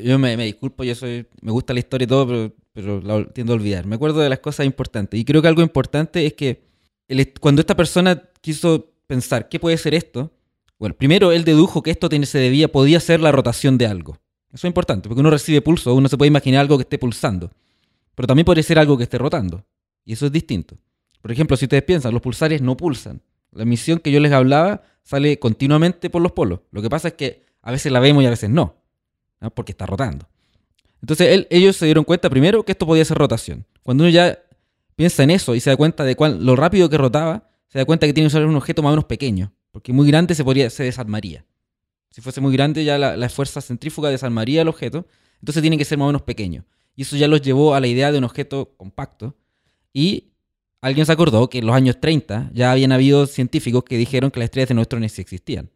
Yo me, disculpo, yo soy, me gusta la historia y todo, pero, pero la tiendo a olvidar. Me acuerdo de las cosas importantes. Y creo que algo importante es que cuando esta persona quiso pensar, ¿qué puede ser esto? Bueno, primero él dedujo que esto se debía, podía ser la rotación de algo. Eso es importante, porque uno recibe pulso, uno se puede imaginar algo que esté pulsando. Pero también puede ser algo que esté rotando. Y eso es distinto. Por ejemplo, si ustedes piensan, los pulsares no pulsan. La emisión que yo les hablaba sale continuamente por los polos. Lo que pasa es que a veces la vemos y a veces no, porque está rotando. Entonces ellos se dieron cuenta primero que esto podía ser rotación. Cuando uno ya piensa en eso y se da cuenta de cuán, lo rápido que rotaba, se da cuenta que tiene que ser un objeto más o menos pequeño, porque muy grande se, podría, desarmaría. Si fuese muy grande ya la, la fuerza centrífuga desarmaría el objeto, entonces tiene que ser más o menos pequeño. Y eso ya los llevó a la idea de un objeto compacto, y alguien se acordó que en los años 30 ya habían habido científicos que dijeron que las estrellas de neutrones existían.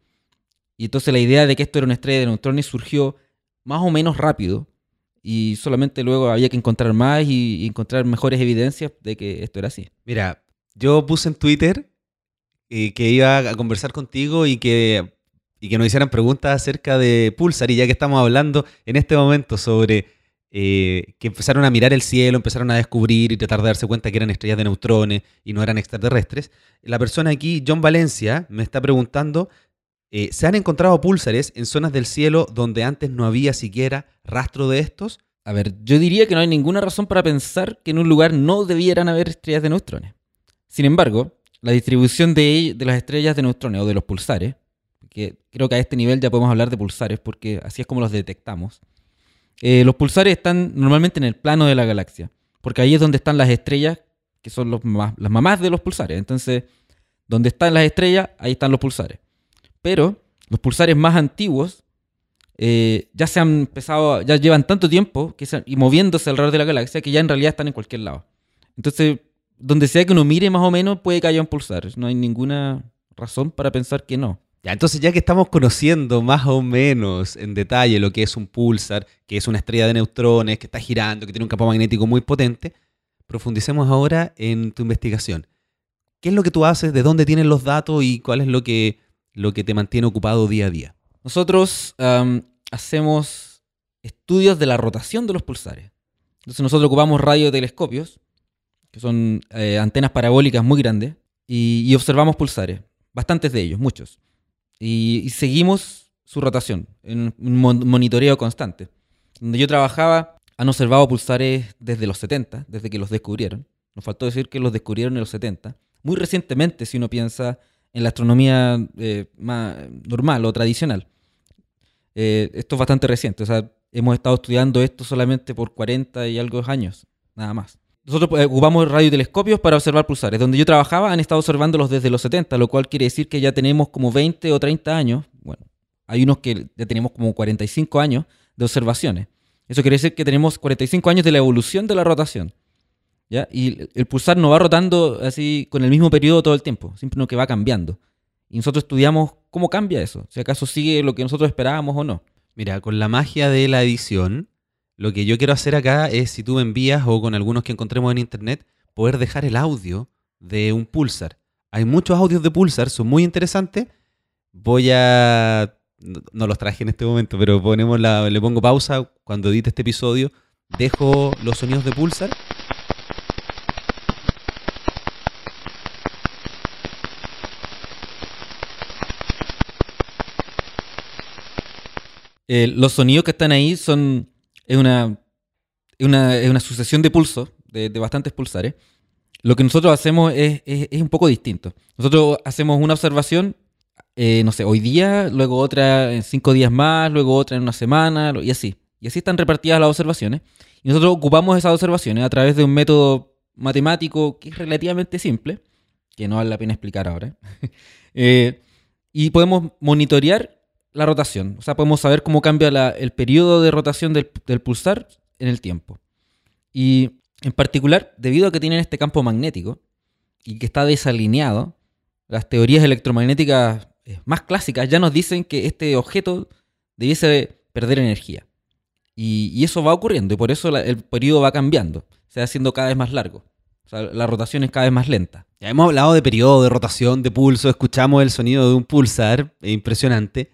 Y entonces la idea de que esto era una estrella de neutrones surgió más o menos rápido y solamente luego había que encontrar más y, encontrar mejores evidencias de que esto era así.
Mira, yo puse en Twitter eh, que iba a conversar contigo y que, y que nos hicieran preguntas acerca de Pulsar y ya que estamos hablando en este momento sobre eh, que empezaron a mirar el cielo, empezaron a descubrir y tratar de darse cuenta que eran estrellas de neutrones y no eran extraterrestres. La persona aquí, John Valencia, me está preguntando, eh, ¿se han encontrado púlsares en zonas del cielo donde antes no había siquiera rastro de estos?
A ver, yo diría que no hay ninguna razón para pensar que en un lugar no debieran haber estrellas de neutrones. Sin embargo, la distribución de, de las estrellas de neutrones o de los pulsares, que creo que a este nivel ya podemos hablar de pulsares porque así es como los detectamos, eh, los pulsares están normalmente en el plano de la galaxia, porque ahí es donde están las estrellas, que son las mamás de los pulsares. Entonces, donde están las estrellas, ahí están los pulsares. Pero los pulsares más antiguos eh, ya se han empezado, ya llevan tanto tiempo que y moviéndose alrededor de la galaxia que ya en realidad están en cualquier lado. Entonces, donde sea que uno mire más o menos, puede que haya un pulsar. No hay ninguna razón para pensar que no.
Ya, entonces ya que estamos conociendo más o menos en detalle lo que es un pulsar, que es una estrella de neutrones, que está girando, que tiene un campo magnético muy potente, profundicemos ahora en tu investigación. ¿Qué es lo que tú haces? ¿De dónde tienes los datos? ¿Y cuál es lo que, lo que te mantiene ocupado día a día?
Nosotros hacemos estudios de la rotación de los pulsares. Entonces nosotros ocupamos radiotelescopios, que son eh, antenas parabólicas muy grandes, y observamos pulsares. Bastantes de ellos, muchos. Y, seguimos su rotación en un monitoreo constante. Donde yo trabajaba, han observado pulsares desde los 70, desde que los descubrieron. Nos faltó decir que los descubrieron en los 70. Muy recientemente, si uno piensa, en la astronomía eh, más normal o tradicional. Eh, esto es bastante reciente, o sea, hemos estado estudiando esto solamente por 40 y algo años, nada más. Nosotros eh, ocupamos radiotelescopios para observar pulsares. Donde yo trabajaba han estado observándolos desde los 70, lo cual quiere decir que ya tenemos como 20 o 30 años. Bueno, hay unos que ya tenemos como 45 años de observaciones. Eso quiere decir que tenemos 45 años de la evolución de la rotación. ¿ya? Y el pulsar no va rotando así con el mismo periodo todo el tiempo, simplemente que va cambiando. Y nosotros estudiamos cómo cambia eso, si acaso sigue lo que nosotros esperábamos o no.
Mira, con la magia de la edición, lo que yo quiero hacer acá es, si tú me envías o con algunos que encontremos en internet, poder dejar el audio de un pulsar. Hay muchos audios de pulsar, son muy interesantes. Voy a no, los traje en este momento, pero ponemos la, le pongo pausa cuando edite este episodio. Dejo los sonidos de Pulsar.
Eh, los sonidos que están ahí son. Es una, una, sucesión de pulsos, de, bastantes pulsares. Lo que nosotros hacemos es, es un poco distinto. Nosotros hacemos una observación eh, no sé, hoy día, luego otra en cinco días más, luego otra en una semana, y así. Y así están repartidas las observaciones. Y nosotros ocupamos esas observaciones a través de un método matemático que es relativamente simple, que no vale la pena explicar ahora. Eh, y podemos monitorear la rotación. O sea, podemos saber cómo cambia el periodo de rotación del, pulsar en el tiempo. Y en particular, debido a que tienen este campo magnético y que está desalineado, las teorías electromagnéticas eh, más clásicas ya nos dicen que este objeto debiese perder energía. Y, eso va ocurriendo y por eso el periodo va cambiando, se va haciendo cada vez más largo. O sea, la rotación es cada vez más lenta.
Ya hemos hablado de periodo, de rotación, de pulso, escuchamos el sonido de un pulsar, es impresionante.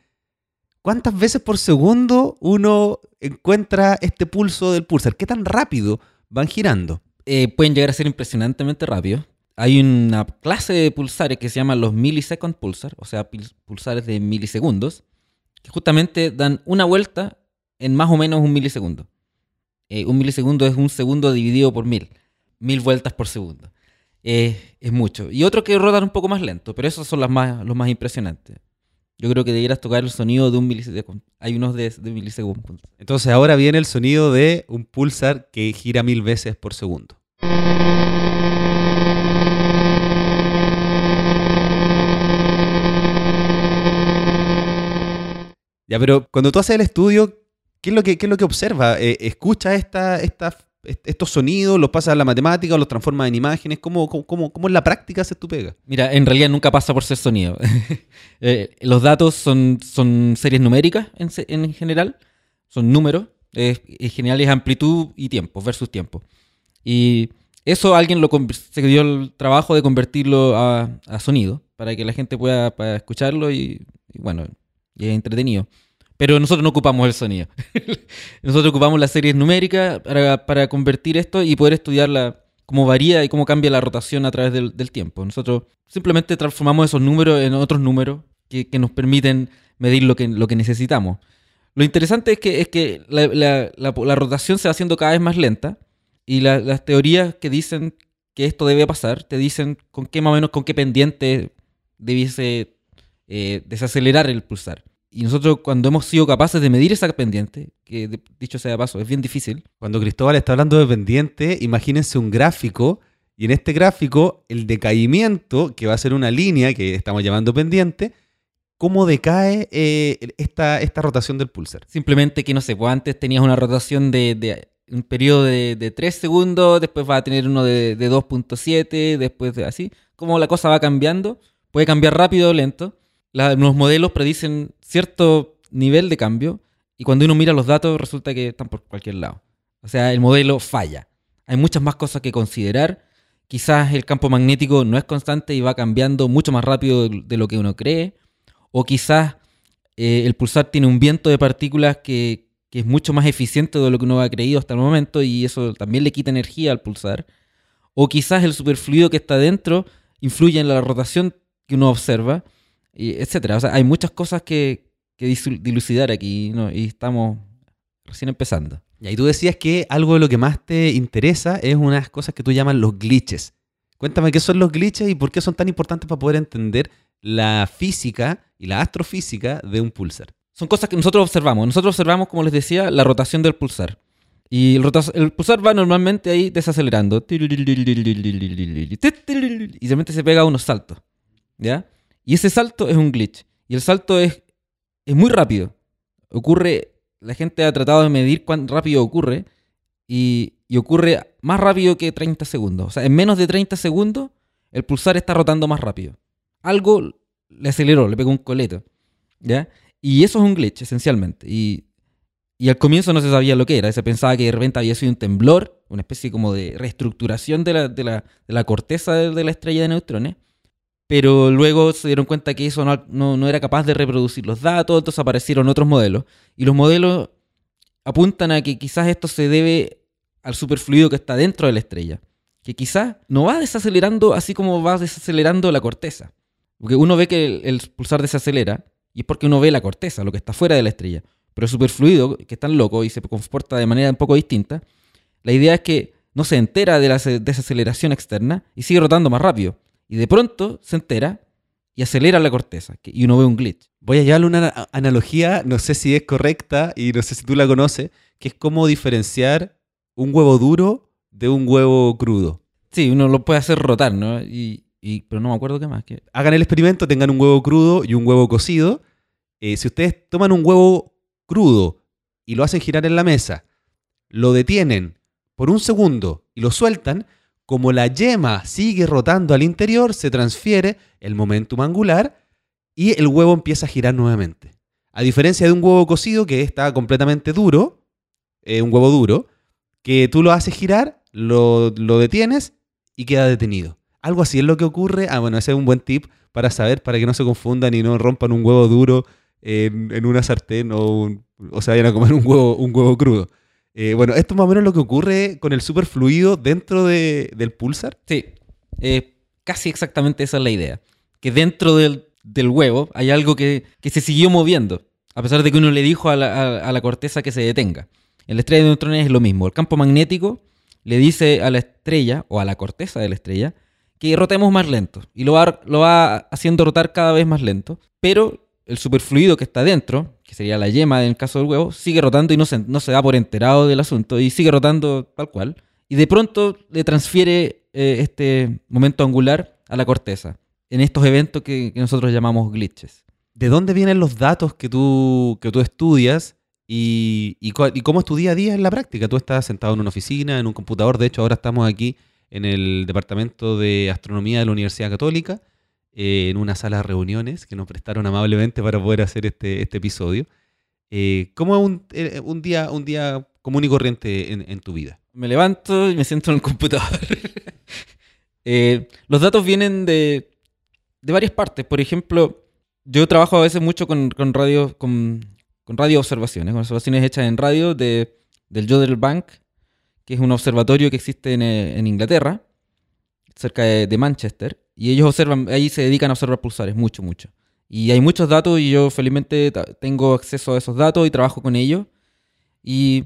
¿Cuántas veces por segundo uno encuentra este pulso del pulsar? ¿Qué tan rápido van girando?
Eh, pueden llegar a ser impresionantemente rápidos hay una clase de pulsares que se llaman los millisecond pulsar, o sea, pulsares de milisegundos, que justamente dan una vuelta en más o menos un milisegundo. Eh, un milisegundo es un segundo dividido por mil, mil vueltas por segundo. Eh, es mucho. Y otro que rotan un poco más lento, pero esos son los más impresionantes. Yo creo que deberías tocar el sonido de un milisegundo. Hay unos de, de milisegundos.
Entonces ahora viene el sonido de un pulsar que gira mil veces por segundo. Ya, pero cuando tú haces el estudio, ¿qué es lo que, qué es lo que observas? Eh, ¿Escuchas esta, esta, estos sonidos, los pasas a la matemática los transformas en imágenes? ¿Cómo, cómo, cómo en la práctica se tu pega?
Mira, en realidad nunca pasa por ser sonido. Eh, los datos son, son series numéricas en, en general, son números. en general es amplitud y tiempo, versus tiempo. Y eso alguien lo se dio el trabajo de convertirlo a, sonido para que la gente pueda escucharlo y, y bueno, y es entretenido. Pero nosotros no ocupamos el sonido. nosotros ocupamos las series numéricas para, convertir esto y poder estudiar cómo varía y cómo cambia la rotación a través del, tiempo. Nosotros simplemente transformamos esos números en otros números que, nos permiten medir lo que, lo que necesitamos. Lo interesante es que, es que la, rotación se va haciendo cada vez más lenta y las teorías que dicen que esto debe pasar te dicen con qué más o menos con qué pendiente debiese eh, desacelerar el pulsar. Y nosotros cuando hemos sido capaces de medir esa pendiente, que dicho sea de paso, es bien difícil.
Cuando Cristóbal está hablando de pendiente, imagínense un gráfico y en este gráfico el decaimiento, que va a ser una línea que estamos llamando pendiente, ¿cómo decae eh, esta, esta rotación del pulsar?
Simplemente que no sé, pues antes tenías una rotación de, un periodo de, de, 3 segundos, después va a tener uno de, de 2.7, después de así. Como la cosa va cambiando, puede cambiar rápido o lento los modelos predicen cierto nivel de cambio y cuando uno mira los datos resulta que están por cualquier lado. O sea, el modelo falla. Hay muchas más cosas que considerar. Quizás el campo magnético no es constante y va cambiando mucho más rápido de lo que uno cree. O quizás eh, el pulsar tiene un viento de partículas que, que, es mucho más eficiente de lo que uno ha creído hasta el momento y eso también le quita energía al pulsar. O quizás el superfluido que está dentro influye en la rotación que uno observa y etcétera. O sea, hay muchas cosas que, dilucidar aquí y estamos recién empezando.
Y tú decías que algo de lo que más te interesa es unas cosas que tú llamas los glitches. Cuéntame qué son los glitches y por qué son tan importantes para poder entender la física y la astrofísica de un pulsar?
Son cosas que nosotros observamos. Nosotros observamos, como les decía, la rotación del pulsar. Y el, el pulsar va normalmente ahí desacelerando. Y realmente se pega unos saltos. ¿Ya? Y ese salto es un glitch. Y el salto es, es muy rápido. Ocurre, la gente ha tratado de medir cuán rápido ocurre. Y, y ocurre más rápido que 30 segundos. O sea, en menos de 30 segundos, el pulsar está rotando más rápido. Algo le aceleró, le pegó un coleto. ¿Ya? Y eso es un glitch, esencialmente. Y, y al comienzo no se sabía lo que era. Se pensaba que de repente había sido un temblor, una especie como de reestructuración de la, de la, de la corteza de, de la estrella de neutrones. Pero luego se dieron cuenta que eso no, era capaz de reproducir los datos, entonces aparecieron otros modelos. Y los modelos apuntan a que quizás esto se debe al superfluido que está dentro de la estrella. Que quizás no va desacelerando así como va desacelerando la corteza. Porque uno ve que el, el pulsar desacelera y es porque uno ve la corteza, lo que está fuera de la estrella. Pero el superfluido, que es tan loco y se comporta de manera un poco distinta, la idea es que no se entera de la ace- desaceleración externa y sigue rotando más rápido. Y de pronto se entera y acelera la corteza. Y uno ve un glitch.
Voy a llevarle una analogía, no sé si es correcta y no sé si tú la conoces, que es cómo diferenciar un huevo duro de un huevo crudo.
Sí, uno lo puede hacer rotar, ¿no? Y, y- pero no me acuerdo qué más. que-
Hagan el experimento, tengan un huevo crudo y un huevo cocido. Eh, si ustedes toman un huevo crudo y lo hacen girar en la mesa, lo detienen por un segundo y lo sueltan, como la yema sigue rotando al interior, se transfiere el momentum angular y el huevo empieza a girar nuevamente. A diferencia de un huevo cocido que está completamente duro, eh, un huevo duro, que tú lo haces girar, lo, detienes y queda detenido. Algo así es lo que ocurre. Ah, bueno, ese es un buen tip para saber, para que no se confundan y no rompan un huevo duro en, en una sartén o, un- o se vayan a comer un huevo, un huevo crudo. Eh, bueno, esto es más o menos lo que ocurre con el superfluido dentro de- del pulsar.
Sí, casi exactamente esa es la idea. Que dentro del, del huevo hay algo que, que se siguió moviendo, a pesar de que uno le dijo a la, a la corteza que se detenga. En la estrella de neutrones es lo mismo. El campo magnético le dice a la estrella, o a la corteza de la estrella, que rotemos más lento. Y lo va, lo va haciendo rotar cada vez más lento. Pero el superfluido que está dentro, que sería la yema en el caso del huevo, sigue rotando y no se, no se da por enterado del asunto. Y sigue rotando tal cual. Y de pronto le transfiere eh, este momento angular a la corteza. En estos eventos que, nosotros llamamos glitches.
¿De dónde vienen los datos que tú, que tú estudias y, y y cómo es tu día a día en la práctica? Tú estás sentado en una oficina, en un computador. De hecho, ahora estamos aquí en el Departamento de Astronomía de la Universidad Católica, eh, en una sala de reuniones que nos prestaron amablemente para poder hacer este, este episodio. Eh, ¿Cómo es un, eh, un día, un día común y corriente en, en tu vida?
Me levanto y me siento en el computador. Eh, los datos vienen de, de varias partes. Por ejemplo, yo trabajo a veces mucho con, con radio, con, con radio observaciones, con observaciones hechas en radio de, del Jodrell Bank, que es un observatorio que existe en, eh, en Inglaterra, cerca de, de Manchester. Y ellos observan, ahí se dedican a observar pulsares, mucho, mucho. Y hay muchos datos y yo felizmente tengo acceso a esos datos y trabajo con ellos. Y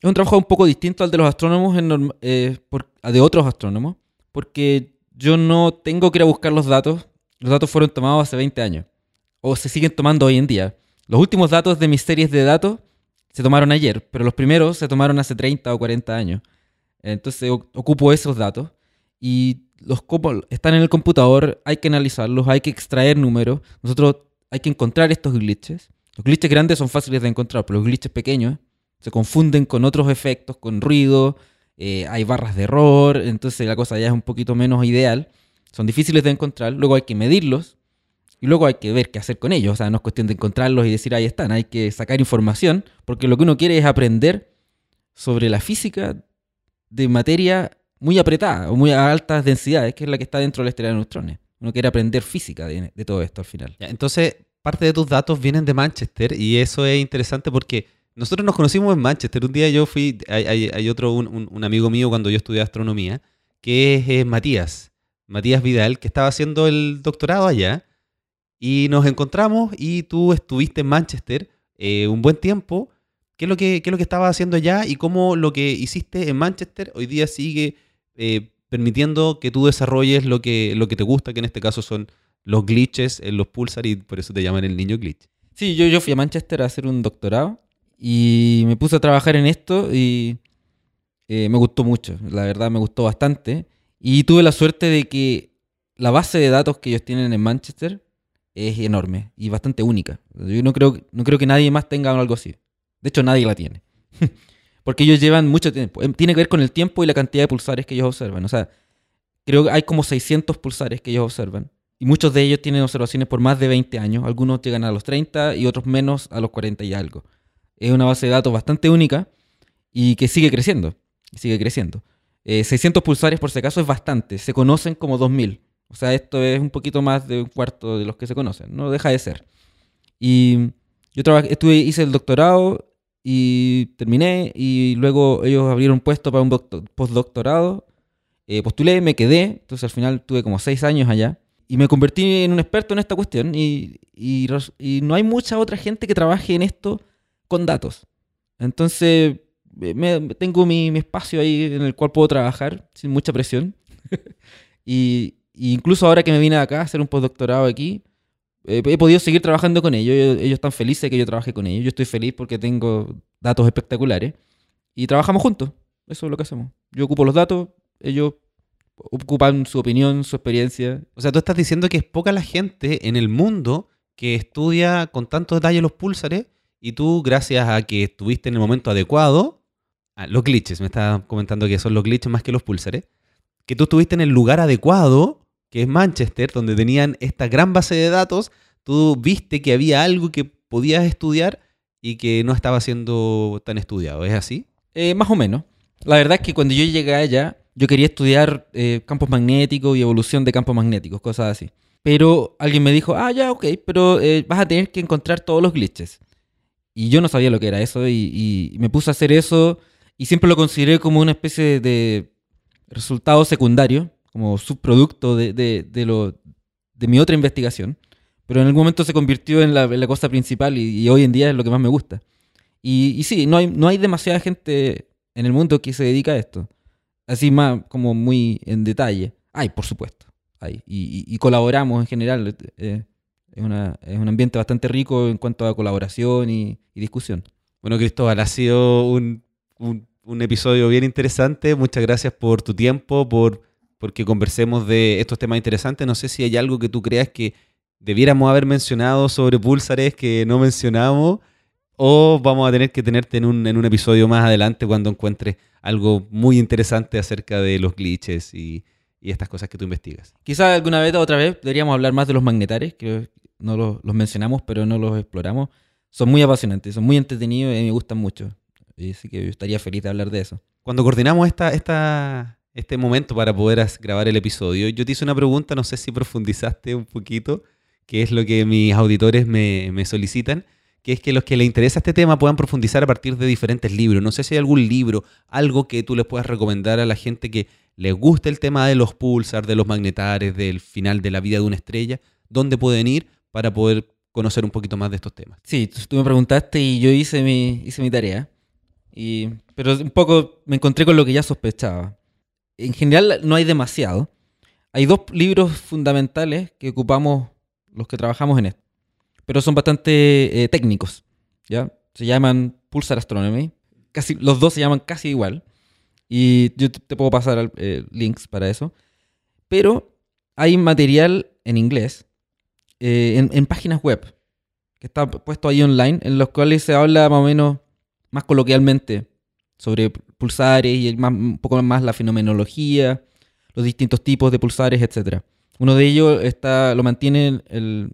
es un trabajo un poco distinto al de los astrónomos, en eh, por- de otros astrónomos, porque yo no tengo que ir a buscar los datos. Los datos fueron tomados hace 20 años, o se siguen tomando hoy en día. Los últimos datos de mis series de datos se tomaron ayer, pero los primeros se tomaron hace 30 o 40 años. Entonces ocupo esos datos y los como están en el computador, hay que analizarlos, hay que extraer números. Nosotros hay que encontrar estos glitches. Los glitches grandes son fáciles de encontrar, pero los glitches pequeños se confunden con otros efectos, con ruido, eh, hay barras de error, entonces la cosa ya es un poquito menos ideal. Son difíciles de encontrar, luego hay que medirlos y luego hay que ver qué hacer con ellos. O sea, no es cuestión de encontrarlos y decir ahí están, hay que sacar información, porque lo que uno quiere es aprender sobre la física de materia muy apretada o muy a altas densidades, que es la que está dentro de la estrella de neutrones. Uno quiere aprender física de, todo esto al final.
Entonces, parte de tus datos vienen de Manchester y eso es interesante porque nosotros nos conocimos en Manchester. Un día yo fui, hay, hay- otro, un, un- amigo mío cuando yo estudié astronomía, que es, Matías, Matías Vidal, que estaba haciendo el doctorado allá y nos encontramos y tú estuviste en Manchester eh, un buen tiempo. ¿Qué es, lo que, ¿Qué es lo que estabas haciendo allá y cómo lo que hiciste en Manchester hoy día sigue eh, permitiendo que tú desarrolles lo que, lo que te gusta, que en este caso son los glitches en los pulsar y por eso te llaman el niño glitch.
Sí, yo, yo fui a Manchester a hacer un doctorado y me puse a trabajar en esto y eh, me gustó mucho, la verdad me gustó bastante. Y tuve la suerte de que la base de datos que ellos tienen en Manchester es enorme y bastante única. Yo no creo, no creo que nadie más tenga algo así. De hecho, nadie la tiene. Porque ellos llevan mucho tiempo. Em, Tiene que ver con el tiempo y la cantidad de pulsares que ellos observan. O sea, creo que hay como 600 pulsares que ellos observan. Y muchos de ellos tienen observaciones por más de 20 años. Algunos llegan a los 30 y otros menos a los 40 y algo. Es una base de datos bastante única y que sigue creciendo. Sigue creciendo. Eh, 600 pulsares por si acaso es bastante. Se conocen como 2000. O sea, esto es un poquito más de un cuarto de los que se conocen. No deja de ser. Y yo estuve, hice el doctorado y terminé. Y luego ellos abrieron puesto para un docto- postdoctorado. Eh, postulé, me quedé. Entonces al final tuve como seis años allá. Y me convertí en un experto en esta cuestión. Y, y y no hay mucha otra gente que trabaje en esto con datos. Entonces me- tengo mi, mi espacio ahí en el cual puedo trabajar sin mucha presión. y, y incluso ahora que me vine acá a hacer un postdoctorado aquí, eh, he podido seguir trabajando con ellos. Ellos, ellos están felices que yo trabaje con ellos. Yo estoy feliz porque tengo datos espectaculares. Y trabajamos juntos. Eso es lo que hacemos. Yo ocupo los datos, ellos ocupan su opinión, su experiencia.
O sea, tú estás diciendo que es poca la gente en el mundo que estudia con tanto detalle los púlsares y tú, gracias a que estuviste en el momento adecuado, ah, los glitches, me estás comentando que son los glitches más que los púlsares, que tú estuviste en el lugar adecuado, que es Manchester, donde tenían esta gran base de datos, tú viste que había algo que podías estudiar y que no estaba siendo tan estudiado, ¿es así?
Eh, más o menos. La verdad es que cuando yo llegué allá, yo quería estudiar eh, campos magnéticos y evolución de campos magnéticos, cosas así. Pero alguien me dijo, ah, ya, ok, pero eh, vas a tener que encontrar todos los glitches. Y yo no sabía lo que era eso y, me puse a hacer eso y siempre lo consideré como una especie de resultado secundario, como subproducto de, de, de lo, de mi otra investigación. Pero en algún momento se convirtió en la, en la cosa principal y, y hoy en día es lo que más me gusta. Y, y sí, no hay, no hay demasiada gente en el mundo que se dedica a esto. Así más como muy en detalle. Hay, por supuesto. Hay. Y, y- colaboramos en general. eh, es, una- es un ambiente bastante rico en cuanto a colaboración y discusión.
Bueno, Cristóbal, ha sido un, un- un episodio bien interesante. Muchas gracias por tu tiempo, por porque conversemos de estos temas interesantes. No sé si hay algo que tú creas que debiéramos haber mencionado sobre púlsares que no mencionamos, o vamos a tener que tenerte en un, en un episodio más adelante cuando encuentres algo muy interesante acerca de los glitches y, y estas cosas que tú investigas.
Quizás alguna vez o otra vez deberíamos hablar más de los magnetares, que no los, los mencionamos, pero no los exploramos. Son muy apasionantes, son muy entretenidos y me gustan mucho. Así que yo estaría feliz de hablar de eso.
Cuando coordinamos esta, esta, este momento para poder grabar el episodio, yo te hice una pregunta, no sé si profundizaste un poquito, que es lo que mis auditores me, me solicitan, que es que los que les interesa este tema puedan profundizar a partir de diferentes libros. No sé si hay algún libro, algo que tú les puedas recomendar a la gente que les guste el tema de los pulsars, de los magnetares, del final de la vida de una estrella, dónde pueden ir para poder conocer un poquito más de estos temas.
Sí, tú me preguntaste y yo hice mi, hice mi tarea. Y, pero un poco me encontré con lo que ya sospechaba. En general no hay demasiado. Hay dos libros fundamentales que ocupamos los que trabajamos en esto. Pero son bastante eh, técnicos. ¿ya? Se llaman Pulsar Astronomy. Casi, los dos se llaman casi igual. Y yo te, puedo pasar eh, links para eso. Pero hay material en inglés eh, en páginas web que está puesto ahí online, en los cuales se habla más o menos, más coloquialmente, sobre pulsares y un poco más la fenomenología, los distintos tipos de pulsares, etc. Uno de ellos está, lo mantiene el,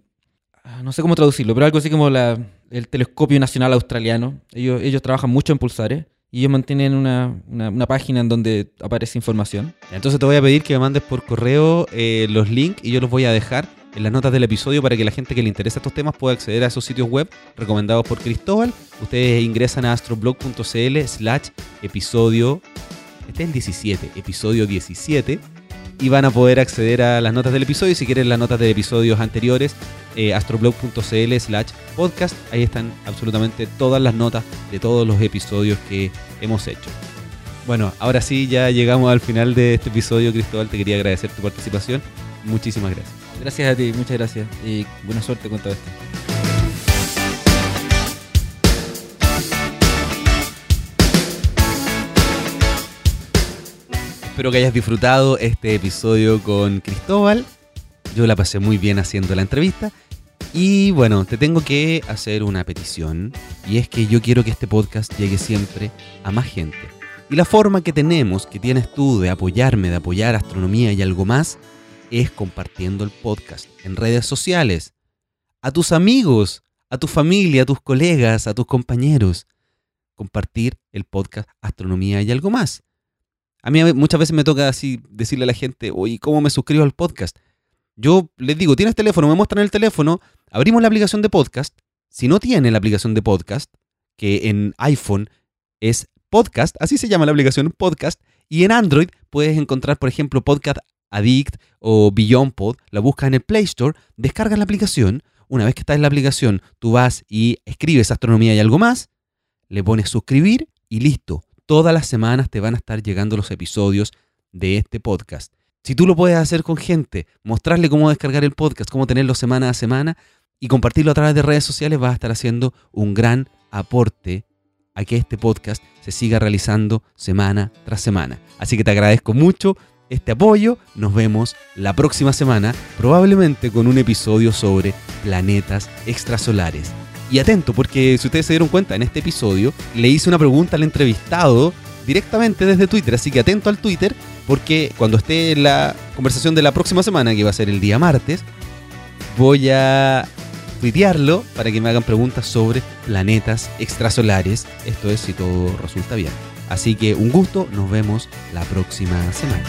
ah, no sé cómo traducirlo, pero algo así como la- el Telescopio Nacional Australiano. Ellos, ellos trabajan mucho en pulsares y ellos mantienen una, una- una página en donde aparece información.
Entonces te voy a pedir que me mandes por correo eh, los links y yo los voy a dejar en las notas del episodio para que la gente que le interesa estos temas pueda acceder a esos sitios web recomendados por Cristóbal. Ustedes ingresan a astroblog.cl slash episodio, este es el 17, episodio 17, y van a poder acceder a las notas del episodio. Si quieren las notas de episodios anteriores, eh, astroblog.cl slash podcast, ahí están absolutamente todas las notas de todos los episodios que hemos hecho. Bueno, ahora sí ya llegamos al final de este episodio, Cristóbal. Te quería agradecer tu participación. Muchísimas gracias.
Gracias a ti, muchas gracias. Y buena suerte con todo esto.
Espero que hayas disfrutado este episodio con Cristóbal. Yo la pasé muy bien haciendo la entrevista. Y bueno, te tengo que hacer una petición. Y es que yo quiero que este podcast llegue siempre a más gente. Y la forma que tenemos, que tienes tú de apoyarme, de apoyar astronomía y algo más, es compartiendo el podcast en redes sociales. A tus amigos, a tu familia, a tus colegas, a tus compañeros. Compartir el podcast Astronomía y algo más. A mí muchas veces me toca así decirle a la gente, oye, ¿cómo me suscribo al podcast? Yo les digo, ¿tienes teléfono? Me muestran el teléfono, abrimos la aplicación de podcast. Si no tiene la aplicación de podcast, que en iPhone es podcast, así se llama la aplicación podcast, y en Android puedes encontrar, por ejemplo, Podcast Addict o Beyond Pod, la buscas en el Play Store, descargas la aplicación, una vez que estás en la aplicación, tú vas y escribes astronomía y algo más, le pones suscribir y listo todas las semanas te van a estar llegando los episodios de este podcast. Si tú lo puedes hacer con gente, mostrarle cómo descargar el podcast, cómo tenerlo semana a semana y compartirlo a través de redes sociales, vas a estar haciendo un gran aporte a que este podcast se siga realizando semana tras semana. Así que te agradezco mucho este apoyo. Nos vemos la próxima semana, probablemente con un episodio sobre planetas extrasolares. Y atento, porque si ustedes se dieron cuenta, en este episodio le hice una pregunta al entrevistado directamente desde Twitter, así que atento al Twitter, porque cuando esté la conversación de la próxima semana, que va a ser el día martes, voy a tuitearlo para que me hagan preguntas sobre planetas extrasolares. Esto es si todo resulta bien. Así que un gusto, nos vemos la próxima semana.